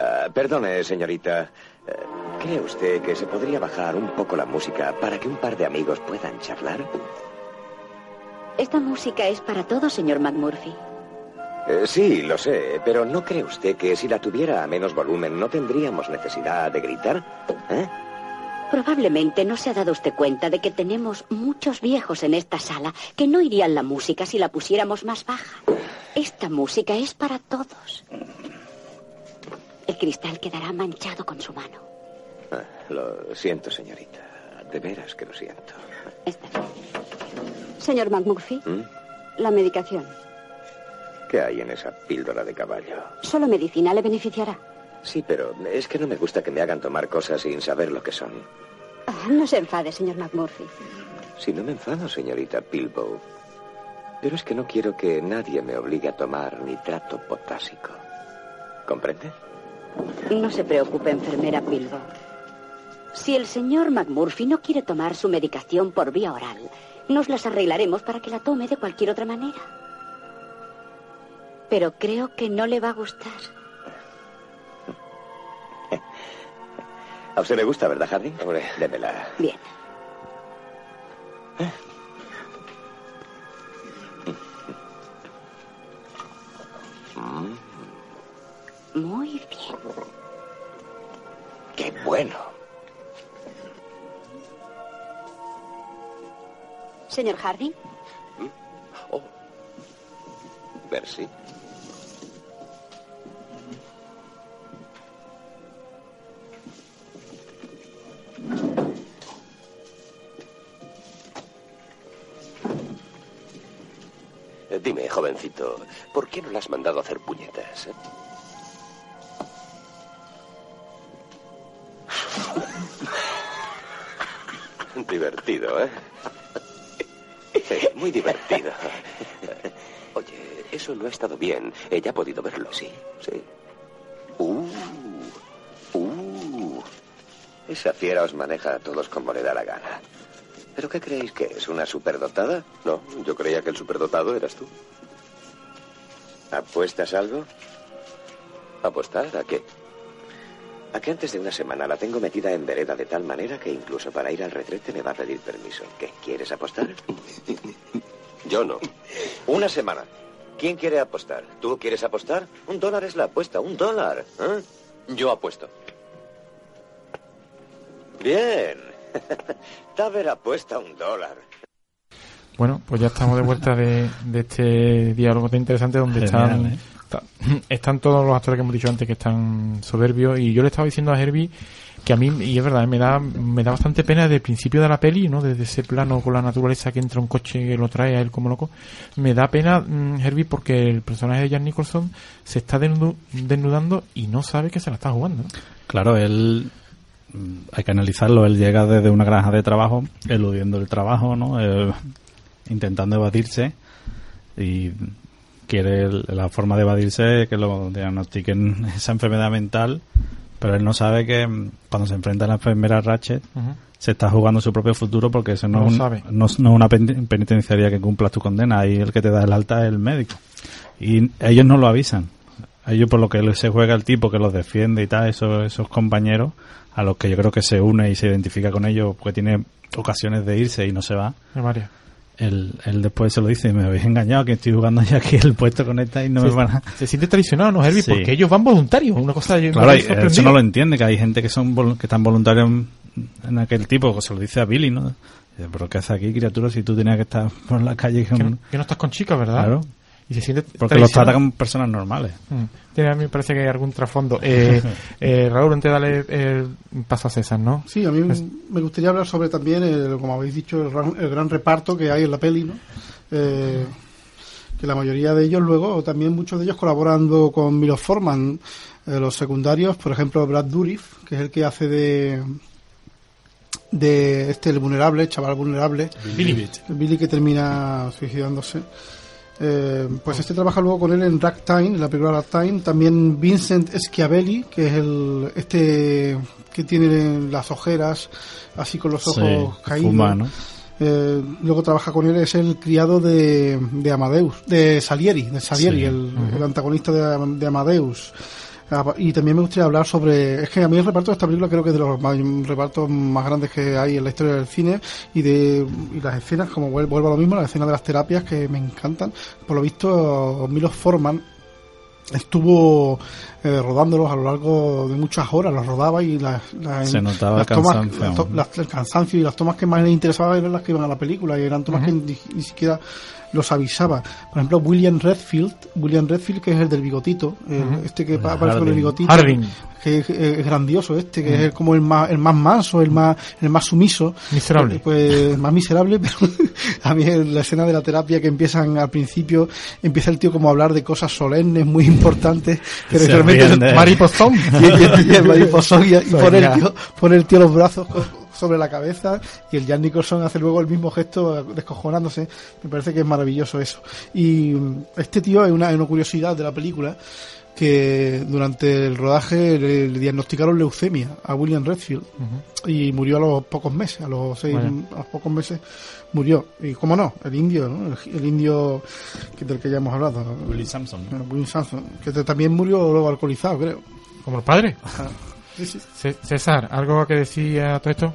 Ah, perdone, señorita. Eh, ¿Cree usted que se podría bajar un poco la música para que un par de amigos puedan charlar? Esta música es para todos, señor McMurphy. Eh, sí, lo sé, pero ¿no cree usted que si la tuviera a menos volumen no tendríamos necesidad de gritar? ¿Eh? Probablemente no se ha dado usted cuenta de que tenemos muchos viejos en esta sala que no irían la música si la pusiéramos más baja. Esta música es para todos. El cristal quedará manchado con su mano. Ah, lo siento, señorita. De veras que lo siento. Está bien. Señor McMurphy, ¿Mm? la medicación. ¿Qué hay en esa píldora de caballo? Solo medicina le beneficiará. Sí, pero es que no me gusta que me hagan tomar cosas sin saber lo que son. Ah, no se enfade, señor McMurphy. Si no me enfado, señorita Pilbow. Pero es que no quiero que nadie me obligue a tomar nitrato potásico. ¿Comprende? No se preocupe, enfermera Pilbow. Si el señor McMurphy no quiere tomar su medicación por vía oral, nos las arreglaremos para que la tome de cualquier otra manera. Pero creo que no le va a gustar. A usted le gusta, ¿verdad, Harry? Hombre, démela. Bien. Muy bien. ¡Qué bueno! Señor Harding, Oh. Merci. Eh, Dime, jovencito, ¿por qué no le has mandado a hacer puñetas? eh? Divertido, ¿eh? Muy divertido. Oye, eso no ha estado bien. Ella ha podido verlo. Sí, sí. Uh, uh. Esa fiera os maneja a todos como le da la gana. ¿Pero qué creéis que es? ¿Una superdotada? No, yo creía que el superdotado eras tú. ¿Apuestas algo? ¿Apostar a qué? A que antes de una semana la tengo metida en vereda de tal manera que incluso para ir al retrete me va a pedir permiso. ¿Qué? ¿Quieres apostar? Yo no. Una semana. ¿Quién quiere apostar? ¿Tú quieres apostar? Un dólar es la apuesta, un dólar. ¿eh? Yo apuesto. Bien. Taver apuesta un dólar. Bueno, pues ya estamos de vuelta de, de este diálogo tan interesante donde Genial, están, ¿eh? Está- están todos los actores que hemos dicho antes que están soberbios y yo le estaba diciendo a Herbie que a mí, y es verdad, me da, me da bastante pena desde el principio de la peli, ¿no? Desde ese plano con la naturaleza que entra un coche que lo trae a él como loco. Me da pena, mm, Herbie, porque el personaje de Jan Nicholson se está desnu- desnudando y no sabe que se la está jugando. Claro, él mm, hay que analizarlo. Él llega desde una granja de trabajo, eludiendo el trabajo, ¿no? Eh, intentando evadirse y quiere la forma de evadirse que lo diagnostiquen esa enfermedad mental, pero él no sabe que mm, cuando se enfrenta a la enfermera Ratchet se está jugando su propio futuro porque eso no, No es, un- sabe. no no es una pen- penitenciaría que cumplas tu condena, ahí el que te da el alta es el médico. Y ellos no lo avisan. Ellos por lo que se juega el tipo que los defiende y tal, esos, esos compañeros, a los que yo creo que se une y se identifica con ellos porque tiene ocasiones de irse y no se va. De varias. Él, él después se lo dice, me habéis engañado que estoy jugando ya aquí el puesto con esta y no me van a... se siente traicionado, ¿no, Herbie? Sí. Porque ellos van voluntarios. Una cosa Claro, eso no lo entiende, que hay gente que son que están voluntarios en, en aquel tipo, que se lo dice a Billy, ¿no? Dice, Pero ¿qué hace aquí, criatura, si tú tenías que estar por la calle con... que, no, que no estás con chicas, ¿verdad? Claro, Y se siente porque los trata como personas normales. Mm. Tiene, a mí me parece que hay algún trasfondo. Eh, eh, Raúl, antes de darle el paso a César, ¿no? Sí, a mí Es- me gustaría hablar sobre también, el, como habéis dicho, el, gran- el gran reparto que hay en la peli, ¿no? Eh, que la mayoría de ellos luego, también muchos de ellos colaborando con Milos Forman. Eh, los secundarios, por ejemplo, Brad Dourif, que es el que hace de de este el vulnerable, el chaval vulnerable, Billy. Billy que termina suicidándose. Eh, pues este trabaja luego con él en Ragtime, la película Ragtime. También Vincent Schiavelli, que es el este que tiene las ojeras así con los ojos Sí, caídos. fuma, ¿no? Eh, luego trabaja con él, es el criado de, de Amadeus, de Salieri, de Salieri, Sí. el, el antagonista de, de Amadeus. Ah, Y también me gustaría hablar sobre. Es que a mí el reparto de esta película creo que es de los más- repartos más grandes que hay en la historia del cine. Y de y las escenas, como vuel- vuelvo a lo mismo, las escenas de las terapias que me encantan. Por lo visto, Milos Forman estuvo eh, rodándolos a lo largo de muchas horas, los rodaba y las, Se notaba las tomas, cansancio. las to- el cansancio y las tomas que más le interesaban eran las que iban a la película y eran tomas que ni, ni siquiera los avisaba. Por ejemplo, William Redfield, William Redfield que es el del bigotito, Ujú. este que aparece con el bigotito, Harding. que es, es grandioso este, que es como el más, el más manso, el más, el más sumiso. Miserable. Eh, Pues más miserable, pero a mí en la escena de la terapia que empiezan al principio, empieza el tío como a hablar de cosas solemnes, muy importantes, Se realmente. Mariposón. y, y- y el mariposón y, y pone, el tío, pone el tío los brazos sobre la cabeza y el Jan Nicholson hace luego el mismo gesto descojonándose. Me parece que es maravilloso eso. Y mm, este tío es una, es una curiosidad de la película que durante el rodaje le, le diagnosticaron leucemia a William Redfield y murió a los pocos meses, a los seis, Vaya. a los pocos meses murió. Y cómo no, el indio, ¿no? el, el indio que del que ya hemos hablado, Willie Sampson. ¿no? William Samson, que te- también murió luego alcoholizado, creo. Como el padre. Sí, sí. C- César, ¿algo que decir a todo esto?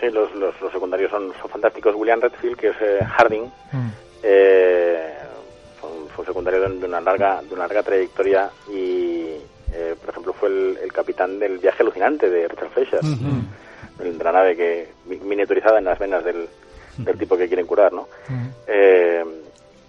Sí, los, los, los secundarios son, son fantásticos. William Redfield, que es eh, Harding, Mm. eh, fue, un, fue un secundario de, una larga de una larga trayectoria y, eh, por ejemplo, fue el, el capitán del viaje alucinante de Richard Fleischer, el de la nave que mi- miniaturizada en las venas del, del tipo que quieren curar, ¿no? Mm. Eh,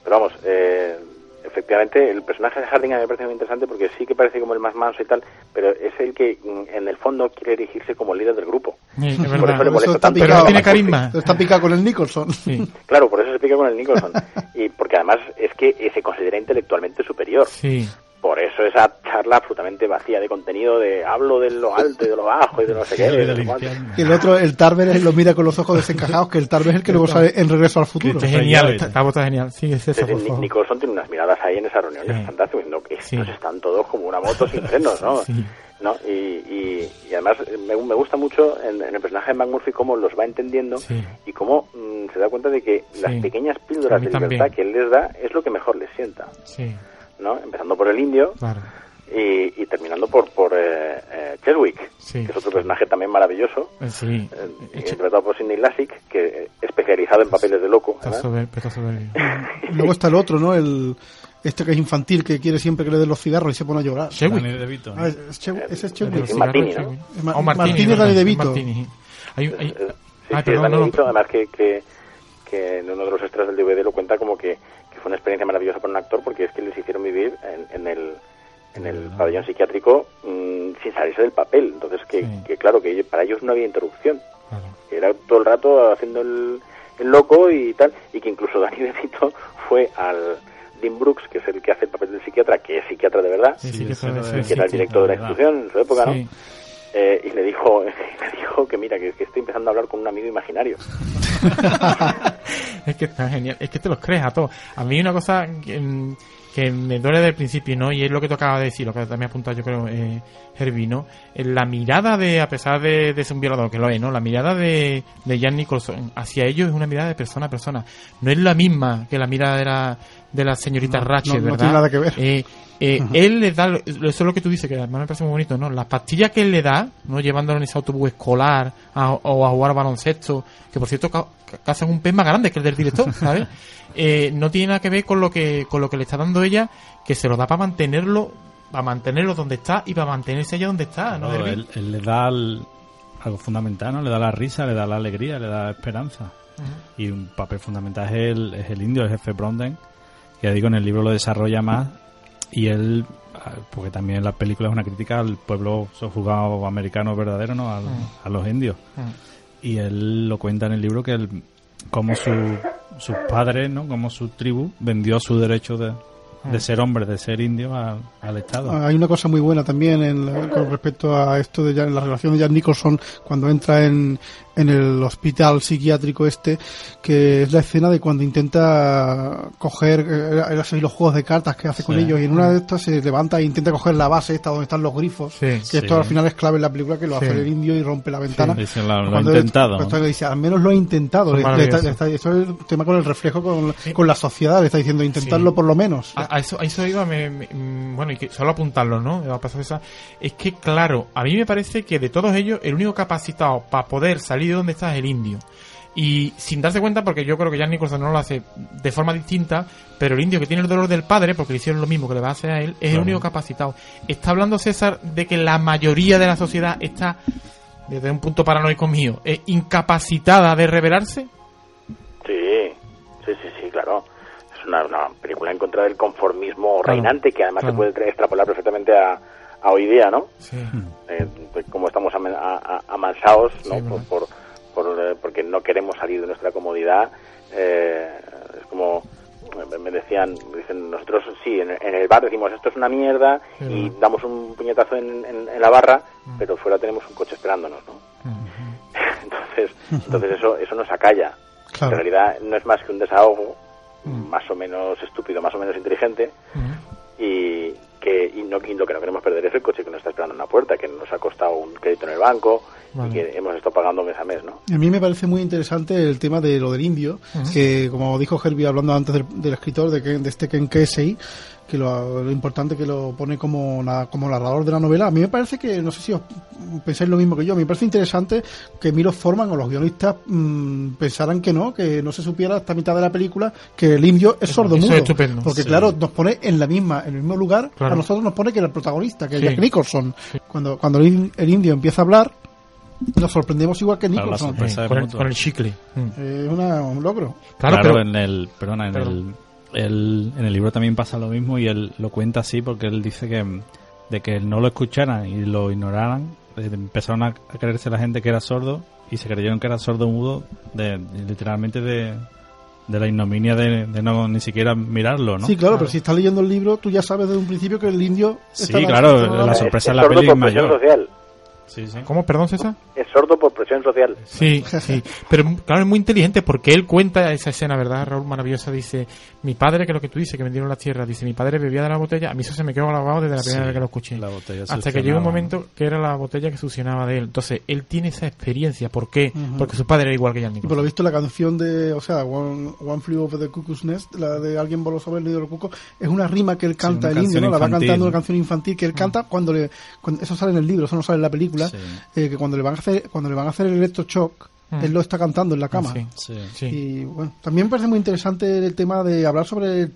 pero vamos, eh, efectivamente, el personaje de Harding a mí me parece muy interesante porque sí que parece como el más manso y tal, pero es el que mm, en el fondo quiere erigirse como líder del grupo. Sí, eso le. Eso tanto. Pero tiene carisma. Está picado con el Nicholson. Sí, Claro, por eso se pica con el Nicholson. y porque además es que se considera intelectualmente superior. sí. Por eso esa charla absolutamente vacía de contenido de hablo de lo alto y de lo bajo y de no sé qué. Y el otro, el Tarver, lo mira con los ojos desencajados, que el Tarver es el que luego sale en Regreso al Futuro. Es Rey genial, Lloyd. esta, esta bota es genial. Sí, es Ni- favor. Nicholson tiene unas miradas ahí en esa reunión, y Sí. es fantástico. diciendo que estos Sí. están todos como una moto sin frenos, ¿no? Sí. ¿No? Y, y, y además me, me gusta mucho en, en el personaje de McMurphy cómo los va entendiendo Sí. y cómo mm, se da cuenta de que las pequeñas píldoras de también. libertad que él les da es lo que mejor les sienta, Sí, ¿no? Empezando por el indio claro. y, y terminando por, por eh, eh, Cheswick, Sí. que es otro personaje también maravilloso, Eh, Sí. eh, Eh, interpretado por Sidney Lassick, que eh, especializado en papeles de loco. Luego está el otro, ¿no? El, este que es infantil, que quiere siempre que le den los cigarros y se pone a llorar. Ah, es- es Che- ese es de Martini, ¿no? Chadwick. Ma- Oh, Martini, Martini es DeVito. Martini. Hay- hay- Eh, sí, Ah, sí, perdón, es no, no. DeVito, además que, que, que en uno de los extras del DVD lo cuenta como que, que fue una experiencia maravillosa para un actor porque es que les hicieron vivir en, en el en el pabellón psiquiátrico mm, sin salirse del papel. Entonces, que, Sí. que claro, que para ellos no había interrupción. Claro. que era todo el rato haciendo el, el loco y tal, y que incluso Danny DeVito fue al Dean Brooks, que es el que hace el papel del psiquiatra, que es psiquiatra de verdad, Sí, que era el sí. director de la institución en su época, ¿no? Eh, y le dijo, le dijo que mira, que, que estoy empezando a hablar con un amigo imaginario. es que está genial, es que te los crees a todos. A mí una cosa que, mm, me duele del principio, ¿no? Y es lo que te acaba de decir, lo que también ha apuntado yo creo eh, Herbie, ¿no? Eh, La mirada de, a pesar de, de ser un violador, que lo es, ¿no? La mirada de, de Jan Nicholson hacia ellos es una mirada de persona a persona. No es la misma que la mirada de la, de la señorita No, Ratchet, no, no ¿verdad? tiene nada que ver. Eh, eh, Él le da, eso es lo que tú dices, que además me parece muy bonito, ¿no? Las pastillas que él le da, ¿no? Llevándolo en ese autobús escolar a- o a jugar baloncesto, que por cierto ca- ca- cazan un pez más grande que el del director, ¿sabes? Eh, no tiene nada que ver con lo que, con lo que le está dando ella, que se lo da para mantenerlo, para mantenerlo donde está y para mantenerse allá donde está, ¿no? Claro, él, él le da el- algo fundamental, ¿no? Le da la risa, le da la alegría, le da la esperanza. Y un papel fundamental es el, es el indio, el jefe Bronden, ya digo, en el libro lo desarrolla más. Y él, ah, porque también en la película es una crítica al pueblo sojugado americano verdadero, ¿no? Al- a los indios. Mm. Y él lo cuenta en el libro que él, como su, sus padres, ¿no? Como su tribu vendió su derecho de, de ser hombre, de ser indio al, al Estado. Ah, Hay una cosa muy buena también en la- con respecto a esto de Jan- la relación de Jan Nicholson cuando entra en, en el hospital psiquiátrico este, que es la escena de cuando intenta coger eh, así los juegos de cartas que hace con ellos y en una de estas se levanta e intenta coger la base esta donde están los grifos, Sí. que Sí. esto al final es clave en la película que lo Sí. hace el indio y rompe la ventana. Dice, lo ha intentado. le dice, al menos lo ha intentado. Le- le maravillosos. está- le está- esto es el tema con el reflejo con, con la sociedad. Le está diciendo, intentarlo Sí. por lo menos. A, a eso, a eso iba, me- me- mm, bueno, y que solo apuntarlo, ¿no? Va a pasar esa- Es que, claro, a mí me parece que de todos ellos, el único capacitado para poder salir de donde está es el indio. Y sin darse cuenta, porque yo creo que Jan Nicholson no lo hace de forma distinta, pero el indio que tiene el dolor del padre, porque le hicieron lo mismo que le va a hacer a él, es el único capacitado. ¿Está hablando César de que la mayoría de la sociedad está, desde un punto paranoico mío, incapacitada de revelarse? Sí, sí, sí, sí, claro. Es una, película en contra del conformismo reinante que además se puede extrapolar perfectamente a, hoy día, ¿no? Sí. Eh, pues como estamos amansados, ¿no? por, por, eh, porque no queremos salir de nuestra comodidad. Eh, es como me decían, dicen nosotros sí, en, el bar decimos esto es una mierda y damos un puñetazo en, la barra, mm. pero fuera tenemos un coche esperándonos, ¿no? entonces, entonces eso, eso nos acalla. En realidad no es más que un desahogo, mm. más o menos estúpido, más o menos inteligente, y que y, no, lo que no queremos perder es el coche que nos está esperando en la puerta, que nos ha costado un crédito en el banco, y que hemos estado pagando mes a mes, ¿no? A mí me parece muy interesante el tema de lo del indio, que como dijo Herbie hablando antes del, escritor, de, que, de este Ken Kesey, que lo, importante que lo pone como, como narrador de la novela. A mí me parece que, no sé si os pensáis lo mismo que yo, a mí me parece interesante que Milo Forman o los guionistas mmm, pensaran que no, que no se supiera hasta mitad de la película que el indio es sordo mudo. porque claro, nos pone en la misma, en el mismo lugar, a nosotros nos pone que el protagonista, que es Jack Nicholson. Cuando, cuando el indio empieza a hablar, nos sorprendemos igual que Nicholson. con, el, chicle. Es un logro. Claro, pero en el, perdona, en el, en el libro también pasa lo mismo y él lo cuenta así porque él dice que de que no lo escucharan y lo ignoraran, eh, empezaron a, creerse la gente que era sordo y se creyeron que era sordo mudo de, literalmente de, de la ignominia de, no ni siquiera mirarlo, ¿no? Sí, claro, pero si estás leyendo el libro, tú ya sabes desde un principio que el indio... Sí, claro, la sorpresa en la peli es mayor. ¿Cómo? Perdón, César. Es sordo por presión social. Sí, sí. Pero claro, es muy inteligente porque él cuenta esa escena, ¿verdad? Raúl maravillosa dice, mi padre, que lo que tú dices, que vendieron las tierras, dice, mi padre bebía de la botella, a mí eso se me quedó grabado desde la primera vez que lo escuché. Hasta que llegó un momento que era la botella que succionaba de él. Entonces, él tiene esa experiencia. ¿Por qué? Porque su padre era igual que Jan Por lo visto, la canción de, o sea, One, One Flew Over the Cuckoo's Nest, la de Alguien voló sobre el nido del cuco, es una rima que él canta el indio, ¿no? La va cantando una canción infantil que él canta cuando le, eso sale en el libro, eso no sale en la película, eh, cuando le van a hacer cuando le van a hacer el electroshock mm. él lo está cantando en la cama y bueno también me parece muy interesante el tema de hablar sobre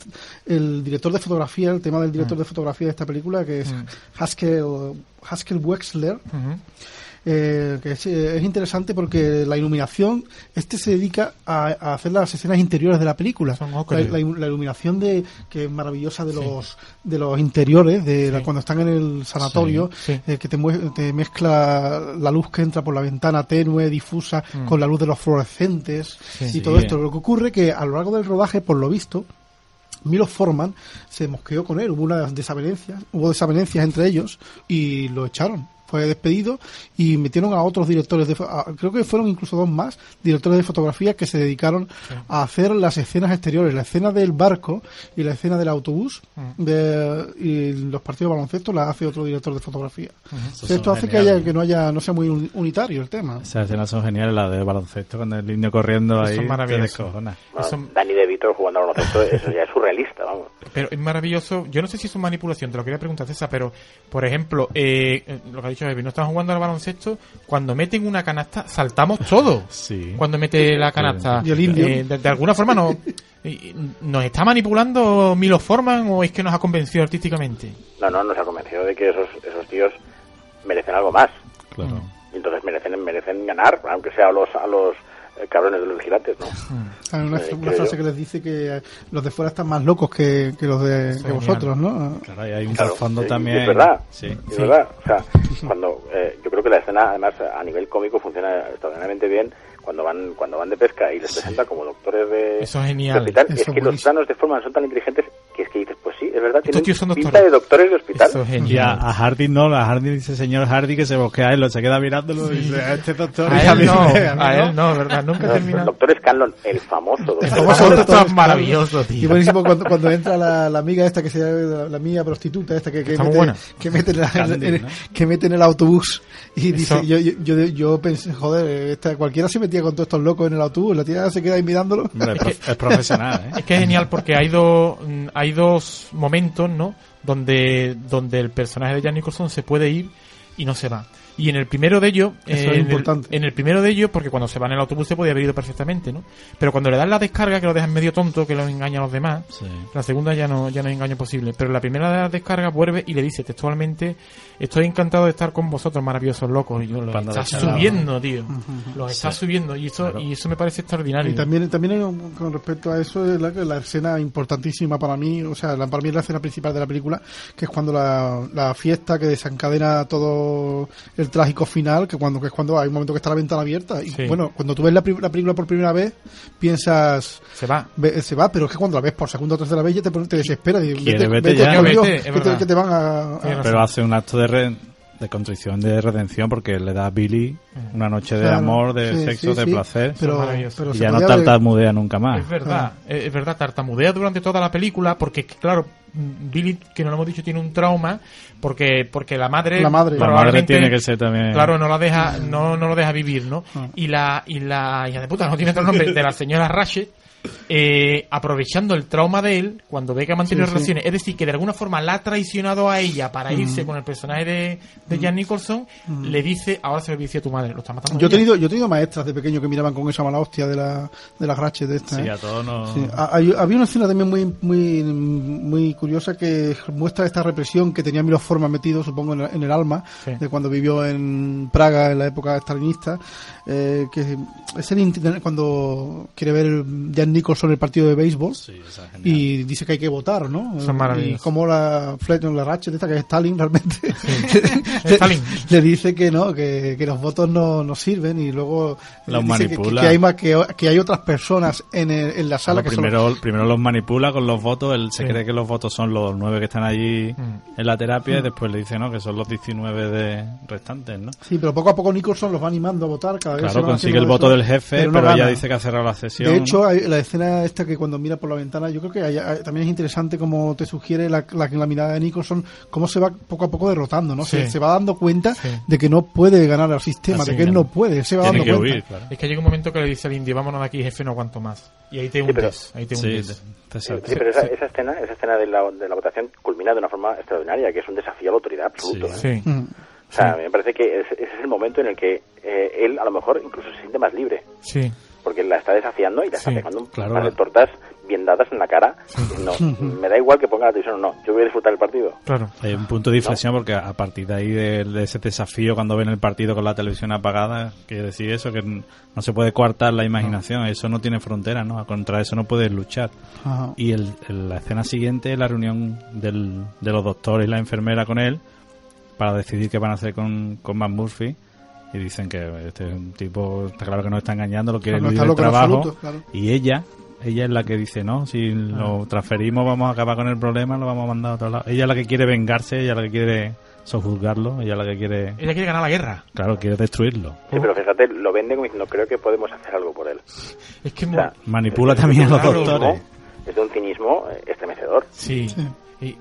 el, director de fotografía el tema del director mm. de fotografía de esta película que es mm. Haskell Haskell Wexler eh, que eh, es, interesante porque la iluminación, este se dedica a, hacer las escenas interiores de la película. La, iluminación de que es maravillosa de los de los interiores, de cuando están en el sanatorio, eh, que te, te, mezcla la luz que entra por la ventana tenue, difusa, mm. con la luz de los fluorescentes y todo esto. Lo que ocurre que a lo largo del rodaje, por lo visto, Milo Forman se mosqueó con él, hubo una desavenencia, hubo desavenencias entre ellos y lo echaron fue despedido y metieron a otros directores de creo que fueron incluso dos más directores de fotografía que se dedicaron a hacer las escenas exteriores la escena del barco y la escena del autobús mm. de, y los partidos de baloncesto la hace otro director de fotografía. Esto hace que haya que no haya no sea muy unitario el tema. Esas escenas son geniales las de baloncesto con el niño corriendo ahí son maravillosas. Dani De Vito jugando al baloncesto eso ya es surrealista vamos. Pero es maravilloso yo no sé si es una manipulación te lo quería preguntar César pero por ejemplo eh, lo que ha dicho no estamos jugando al baloncesto, cuando meten una canasta, saltamos todos. Sí. Cuando mete la canasta. Eh, de, alguna forma no, ¿Nos está manipulando Milo Forman o es que nos ha convencido artísticamente? No, no, nos ha convencido de que esos, esos tíos merecen algo más. Claro. Entonces merecen, merecen ganar, aunque sea a los, a los cabrones de los vigilantes, ¿no? Hay una, eh, frase que les dice que los de fuera están más locos que, que los de vosotros, ¿no? Claro, y hay un fondo también. Es verdad, sí. es verdad. O sea, cuando eh, yo creo que la escena, además, a nivel cómico funciona extraordinariamente bien cuando van cuando van de pesca y les presenta como doctores de, Eso es genial. hospital. es que los planos de forma son tan inteligentes que es que dices, pues sí, es verdad, tienen pinta de doctores de hospital. Eso es genial. a, Hardy no, a Hardy dice señor Hardy que se bosquea él, se queda mirándolo y dice, a este doctor... A él no, a él no, ¿verdad? Nunca no, termina. El doctor Scanlon, el famoso doctor. El famoso doctor es maravilloso, tío. Y buenísimo cuando, cuando entra la, la, amiga esta que se llama, la, amiga prostituta esta que, que, mete, que, mete, en, la, que mete en el autobús y dice, yo, yo, yo, yo, pensé, joder, esta, cualquiera se metía con todos estos locos en el autobús, la tía se queda ahí mirándolo. es, profesional, ¿eh? Es que es genial porque hay, dos hay dos momentos, ¿no? Donde, donde el personaje de Jan Nicholson se puede ir y no se va. Y en el primero de ellos, Eso es en, importante. El, en el primero de ellos, porque cuando se va en el autobús se podía haber ido perfectamente, ¿no? Pero cuando le dan la descarga, que lo dejan medio tonto, que lo engaña a los demás, Sí. la segunda ya no, ya no hay engaño posible. Pero la primera de las descargas vuelve y le dice textualmente, estoy encantado de estar con vosotros, maravillosos locos. Y yo, está subiendo, tío. Los está Sí. subiendo. Y eso, Claro. y eso me parece extraordinario. Y también, también eh, con respecto a eso, es la, la escena importantísima para mí, o sea, la, para mí es la escena principal de la película, que es cuando la, la fiesta que desencadena todo el trágico final, que cuando que es cuando hay un momento que está la ventana abierta. Y Sí. bueno, cuando tú ves la, la película por primera vez, piensas, Se va. ve- se va, pero es que cuando la ves por segunda o tercera vez ya te, te desespera. y vete ya. Dios, Vete, es que, te, verdad. que te van a... a- Tienes Pero hace un acto de, re- de contrición, de redención, porque le da a Billy una noche de Claro, amor, de sí, sexo, sí, de sí, placer. Pero, y ya no tartamudea nunca más. Es verdad, es es verdad, tartamudea durante toda la película porque, claro, mm, Billy, que no lo hemos dicho, tiene un trauma porque porque la madre, La madre. La madre tiene que ser también. claro, no la deja, no, no lo deja vivir, ¿no? Ah. Y la y la hija de puta, no tiene otro nombre, de la señora Ratchet, eh, aprovechando el trauma de él, cuando ve que ha mantenido Sí, sí. relaciones, es decir, que de alguna forma la ha traicionado a ella para irse con el personaje de, de Jan Nicholson, le dice, ahora se lo dice a tu madre, lo está matando. Yo he tenido, yo he tenido maestras de pequeño que miraban con esa mala hostia de la, de las ratchets de esta. Sí, ¿eh? a todos nos... Sí, ha- hay- había una escena también muy, muy, muy curiosa que muestra esta represión que tenía Milos Forman metido, supongo, en el, en el alma, Sí. de cuando vivió en Praga en la época stalinista, eh, que es el cuando quiere ver el- Jan Nicholson el partido de béisbol Sí, y dice que hay que votar, ¿no? Son. Y como la Fletcher, la Ratchet, esta que es Stalin realmente, le, Stalin. le dice que no, que, que los votos no, no sirven y luego Los dice que- manipula. Que, hay más que, que hay otras personas en, el- en la sala Bueno, que son primero, primero los manipula con los votos, él se Sí. cree que los votos son los nueve que están allí Mm. en la terapia y después le dice no que son los 19 de restantes, ¿no? Sí, pero poco a poco Nicholson los va animando a votar. Cada vez Claro, consigue el voto eso, del jefe, no pero, ella gana. dice que ha cerrado la sesión. De hecho, hay la escena esta que cuando mira por la ventana, yo creo que hay- hay- también es interesante como te sugiere la, la, la mirada de Nicholson, cómo se va poco a poco derrotando, ¿no? Se, Sí. se va dando cuenta Sí. de que no puede ganar al sistema, Así de que él no puede, él se va tiene dando que cuenta. huir, claro. Es que llega un momento que le dice al indio, vámonos de aquí, jefe, no aguanto más. Y ahí te hundes, ahí te Sí, hundes. pero esa, esa escena, esa escena de la, de la votación culmina de una forma extraordinaria, que es un desafío a la autoridad absoluto. Sí. ¿eh? Sí. Mm. O sea, me parece que ese, ese es el momento en el que eh, él a lo mejor incluso se siente más libre, Sí. Porque la está desafiando y le está Sí, pegando un claro. par de tortas bien dadas en la cara. No, me da igual que ponga la televisión o no, yo voy a disfrutar el partido. Claro. Hay un punto de inflexión porque a partir de ahí, de, de ese desafío, cuando ven el partido con la televisión apagada, quiere decir eso, que no se puede coartar la imaginación, eso no tiene frontera, ¿no? Contra eso no puedes luchar. Ajá. Y el, el- la escena siguiente es la reunión del, de los doctores y la enfermera con él para decidir qué van a hacer con, con Matt Murphy. Y dicen que este es un tipo, está claro que nos está engañando, lo quiere No eludir en trabajo. absoluto, claro. Y ella, ella es la que dice, no, si lo transferimos vamos a acabar con el problema, lo vamos a mandar a otro lado. Ella es la que quiere vengarse, ella es la que quiere sojuzgarlo, ella es la que quiere, Ella quiere ganar la guerra. claro, quiere destruirlo. Sí, pero fíjate, lo vende como diciendo, creo que podemos hacer algo por él. Es que... O sea, Manipula es- también a los doctores. Es de un cinismo estremecedor. Sí. Sí.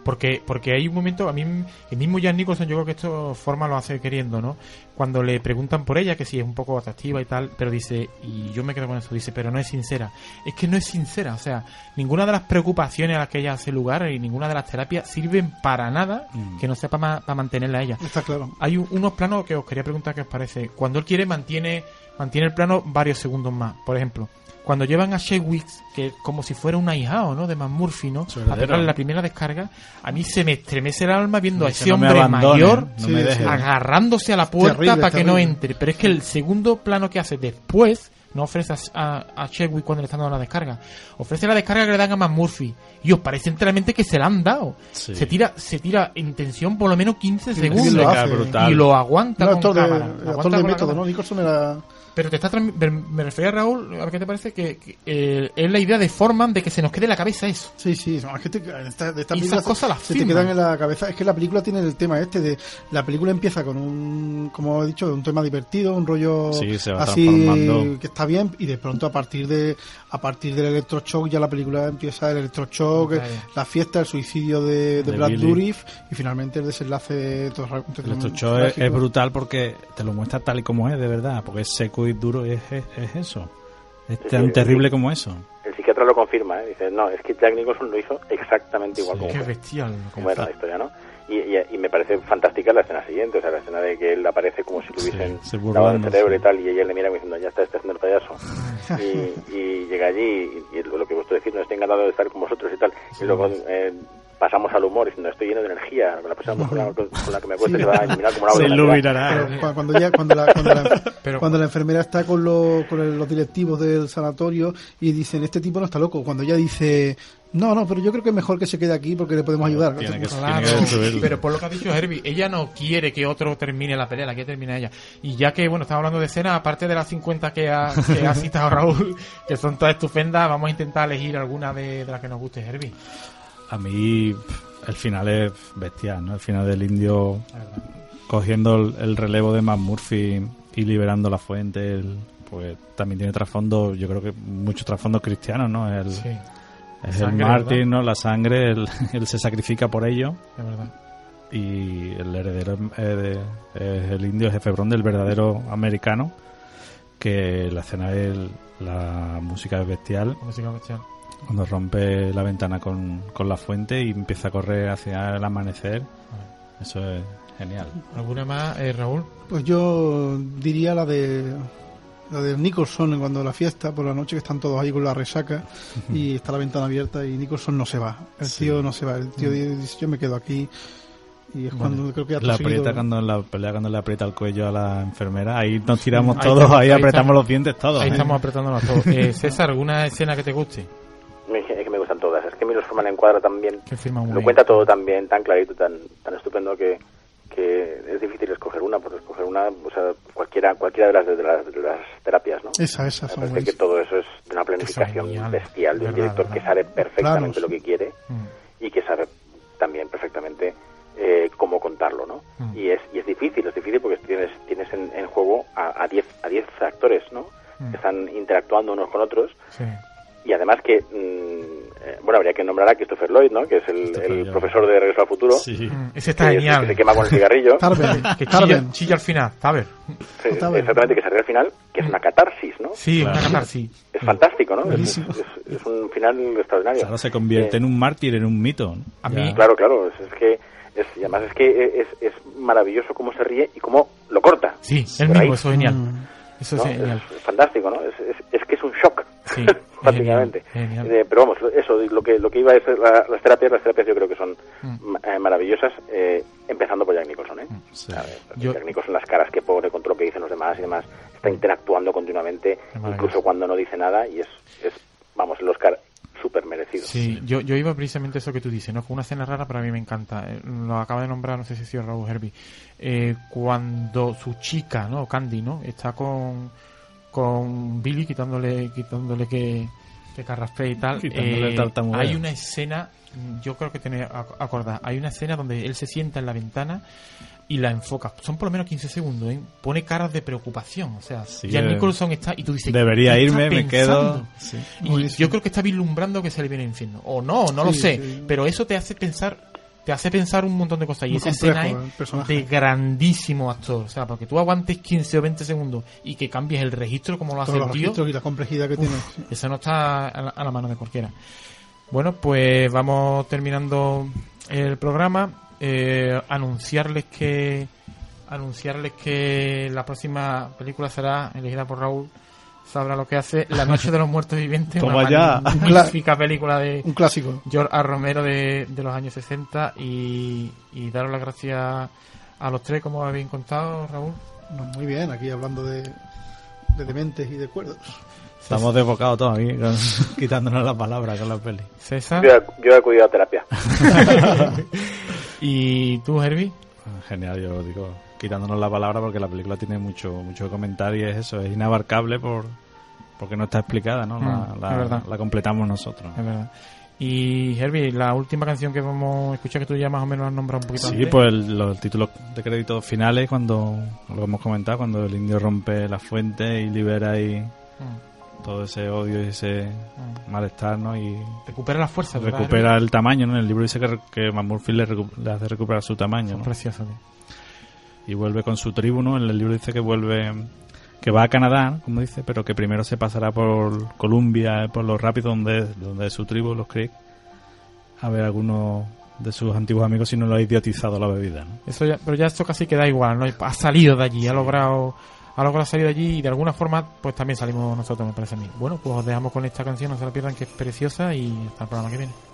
Porque, porque hay un momento, a mí, el mismo Jan Nicholson, yo creo que esto forma lo hace queriendo, ¿no? Cuando le preguntan por ella, que si es un poco atractiva y tal, pero dice, y yo me quedo con eso, dice, pero no es sincera. Es que no es sincera, o sea, ninguna de las preocupaciones a las que ella hace lugar y ninguna de las terapias sirven para nada Mm. que no sea para, para mantenerla a ella. Está claro. Hay un- unos planos que os quería preguntar qué os parece. Cuando él quiere, mantiene, mantiene el plano varios segundos más. Por ejemplo, cuando llevan a Shewix, que como si fuera un ahijado, ¿no? De Matt Murphy, ¿no? A pegarle la primera descarga, a mí se me estremece el alma viendo a ese "No me hombre mayor no Sí, me sí. dejes". agarrándose a la puerta Terrible, para que no entre. Pero es que el segundo plano que hace después no ofrece a, a Chadwick cuando le están dando la descarga. Ofrece la descarga que le dan a Matt Murphy. Y os parece enteramente que se la han dado. Sí. Se tira se tira en tensión por lo menos 15 Sí, segundos. lo hace. Y lo aguanta con actor de, cámara. Lo actor aguanta de método, cámara. ¿no? Nicholson era... Pero te está me- refería a Raúl, a ver qué te parece, que, que, eh, es la idea de Forman de que se nos quede en la cabeza eso. Sí, sí, no, es que te- de esta, de esta esas cosas las se te firman. quedan en la cabeza. Es que la película tiene el tema este de. La película empieza con un, como he dicho, un tema divertido, un rollo Sí, se va así transformando. que está bien, y de pronto a partir de a partir del electroshock ya la película empieza el electroshock, Ok. la fiesta, el suicidio de, de, De Brad Billy. Dourif y finalmente el desenlace. ra- todo El show es, es brutal porque te lo muestra tal y como es, de verdad, porque es seco y duro, es, es, es eso. Es Sí, tan sí, terrible sí. como eso. Sí que psiquiatra lo confirma, ¿eh? dice, no, es que Jack Nicholson lo hizo exactamente igual como, bestial, como era la historia, ¿no? Y, y, me parece fantástica la escena siguiente, o sea, la escena de que él aparece como si lo hubiesen dado el cerebro y tal, y ella le mira diciendo, ya está, está haciendo el payaso. y, y, llega allí, y, lo que vosotros decís, no estoy encantado de estar con vosotros y tal. Y luego eh, pasamos al humor diciendo estoy lleno de energía con la persona con la, con la que me acuesto se va a iluminar como una se iluminará cuando, ya, cuando, la, cuando, la, cuando la enfermera está con, los, con los directivos del sanatorio y dicen este tipo no está loco cuando ella dice no, no, pero yo creo que es mejor que se quede aquí porque le podemos ayudar. claro, pero por lo que ha dicho Herbie, ella no quiere que otro termine la pelea, la quiere terminar ella. Y ya que, bueno, estamos hablando de escena, aparte de las 50 que ha, que ha citado Raúl, que son todas estupendas, vamos a intentar elegir alguna de, de las que nos guste, Herbie. A mí el final es bestial, ¿no? El final del indio cogiendo el, relevo de Matt Murphy y liberando la fuente, pues también tiene trasfondo, yo creo que muchos trasfondos cristianos, ¿no? El, Es el mártir, ¿no? La sangre, él, se sacrifica por ello. Es verdad. Y el heredero es, el indio, es Efebrón del verdadero americano, que la escena es la música es bestial. música bestial cuando rompe la ventana con, con la fuente y empieza a correr hacia el amanecer. Eso es genial. ¿Alguna más, eh, Raúl? Pues yo diría la de la de Nicholson cuando la fiesta por la noche que están todos ahí con la resaca y está la ventana abierta y Nicholson no se va. El tío no se va. El tío mm. dice yo me quedo aquí. Y es cuando creo que la aprieta cuando en la pelea cuando le aprieta el cuello a la enfermera ahí nos tiramos todos ahí, apretamos los dientes todos ahí ¿eh? estamos apretándonos todos eh, César alguna escena que te guste que Milos Forman encuadra también, lo cuenta todo tan bien, tan clarito, tan, tan estupendo que, que es difícil escoger una, por escoger una, o sea, cualquiera, cualquiera de las, de las, de las terapias, ¿no? Esa, esa. Me parece que todo eso es de una planificación bestial de un director que sabe perfectamente lo que quiere mm. y que sabe también perfectamente eh, cómo contarlo, ¿no? Mm. Y, es, y es difícil, es difícil porque tienes, tienes en, juego a 10 a diez actores, ¿no? Mm. Que están interactuando unos con otros. Sí y además que mm, eh, bueno habría que nombrar a Christopher Lloyd no que es el, profesor de Regreso al Futuro. Sí. Mm, ese está genial. que se quema con el cigarrillo. Que chilla, chilla, al final Taber. Sí, exactamente que se ríe al final que es una catarsis no sí una catarsis. Es fantástico no es, un final extraordinario. Ahora se convierte en un mártir en un mito a mí claro claro es, que es, y además es que es, es maravilloso cómo se ríe y cómo lo corta. Sí el mismo eso es genial. Mm. Eso es, fantástico no es, es, que es un shock sí prácticamente. Eh, pero vamos, eso, lo que, lo que iba a ser las terapias, las terapias yo creo que son mm. eh, maravillosas, eh, empezando por Jack Nicholson. ¿eh? Mm, Jack Nicholson, las caras que pone con lo que dicen los demás y demás, está mm. interactuando continuamente, incluso cuando no dice nada, y es, es vamos, el Oscar súper merecido. Sí, yo, yo iba precisamente eso que tú dices, ¿no? Con una escena rara, pero a mí me encanta. Lo acaba de nombrar, no sé si es Raúl Herbie. cuando su chica, ¿no? Candy, ¿no? Está con con Billy quitándole quitándole que, que carraspe y tal. Eh, hay una escena, yo creo que tiene acordar, hay una escena donde él se sienta en la ventana y la enfoca. Son por lo menos 15 segundos, ¿eh? Pone caras de preocupación. O sea, ya eh, Nicholson está y tú dices... Debería irme, me quedo... Y yo creo que está vislumbrando que se le viene el infierno. O no, no lo sé. Pero eso te hace pensar te hace pensar un montón de cosas. y esa escena es de grandísimo actor. O sea, porque tú aguantes 15 o 20 segundos y que cambies el registro como lo hace el tío. y la complejidad que tiene. Eso no está a la, mano de cualquiera. Bueno, pues vamos terminando el programa. Eh, anunciarles que anunciarles que la próxima película será elegida por Raúl sabrá lo que hace La Noche de los Muertos Vivientes, una ya. magnífica película de un clásico. George A. Romero de, los años 60 y, y daros las gracias a los tres, como habéis contado, Raúl. muy bien, aquí hablando de, de dementes y de cuerdos. Estamos desbocados todos aquí, quitándonos la palabra con la peli. César. Yo, he acudido a terapia. ¿Y tú, Herbie? Genial, yo digo quitándonos la palabra porque la película tiene mucho mucho comentario y es eso, es inabarcable por porque no está explicada, ¿no? La, mm, completamos nosotros. Es verdad. Y Herbie, la última canción que vamos a escuchar que tú ya más o menos has nombrado un poquito Sí, pues los títulos de créditos finales cuando lo hemos comentado, cuando el indio rompe la fuente y libera ahí mm. Todo ese odio y ese malestar, ¿no? Y recupera la fuerza, Recupera el tamaño, ¿no? En el libro dice que, que Murphy le, hace recuperar su tamaño, ¿no? Precioso, y vuelve con su tribu, ¿no? En el libro dice que vuelve que va a Canadá, como dice, pero que primero se pasará por Columbia, por los rápidos donde, donde es su tribu, los Creek, a ver algunos de sus antiguos amigos si no lo ha idiotizado la bebida. Eso ya, pero ya esto casi queda igual, ¿no? Ha salido de allí, ha logrado ha logrado salir de allí y de alguna forma pues también salimos nosotros, me parece a mí. Bueno, pues os dejamos con esta canción, no se la pierdan, que es preciosa y hasta el programa que viene.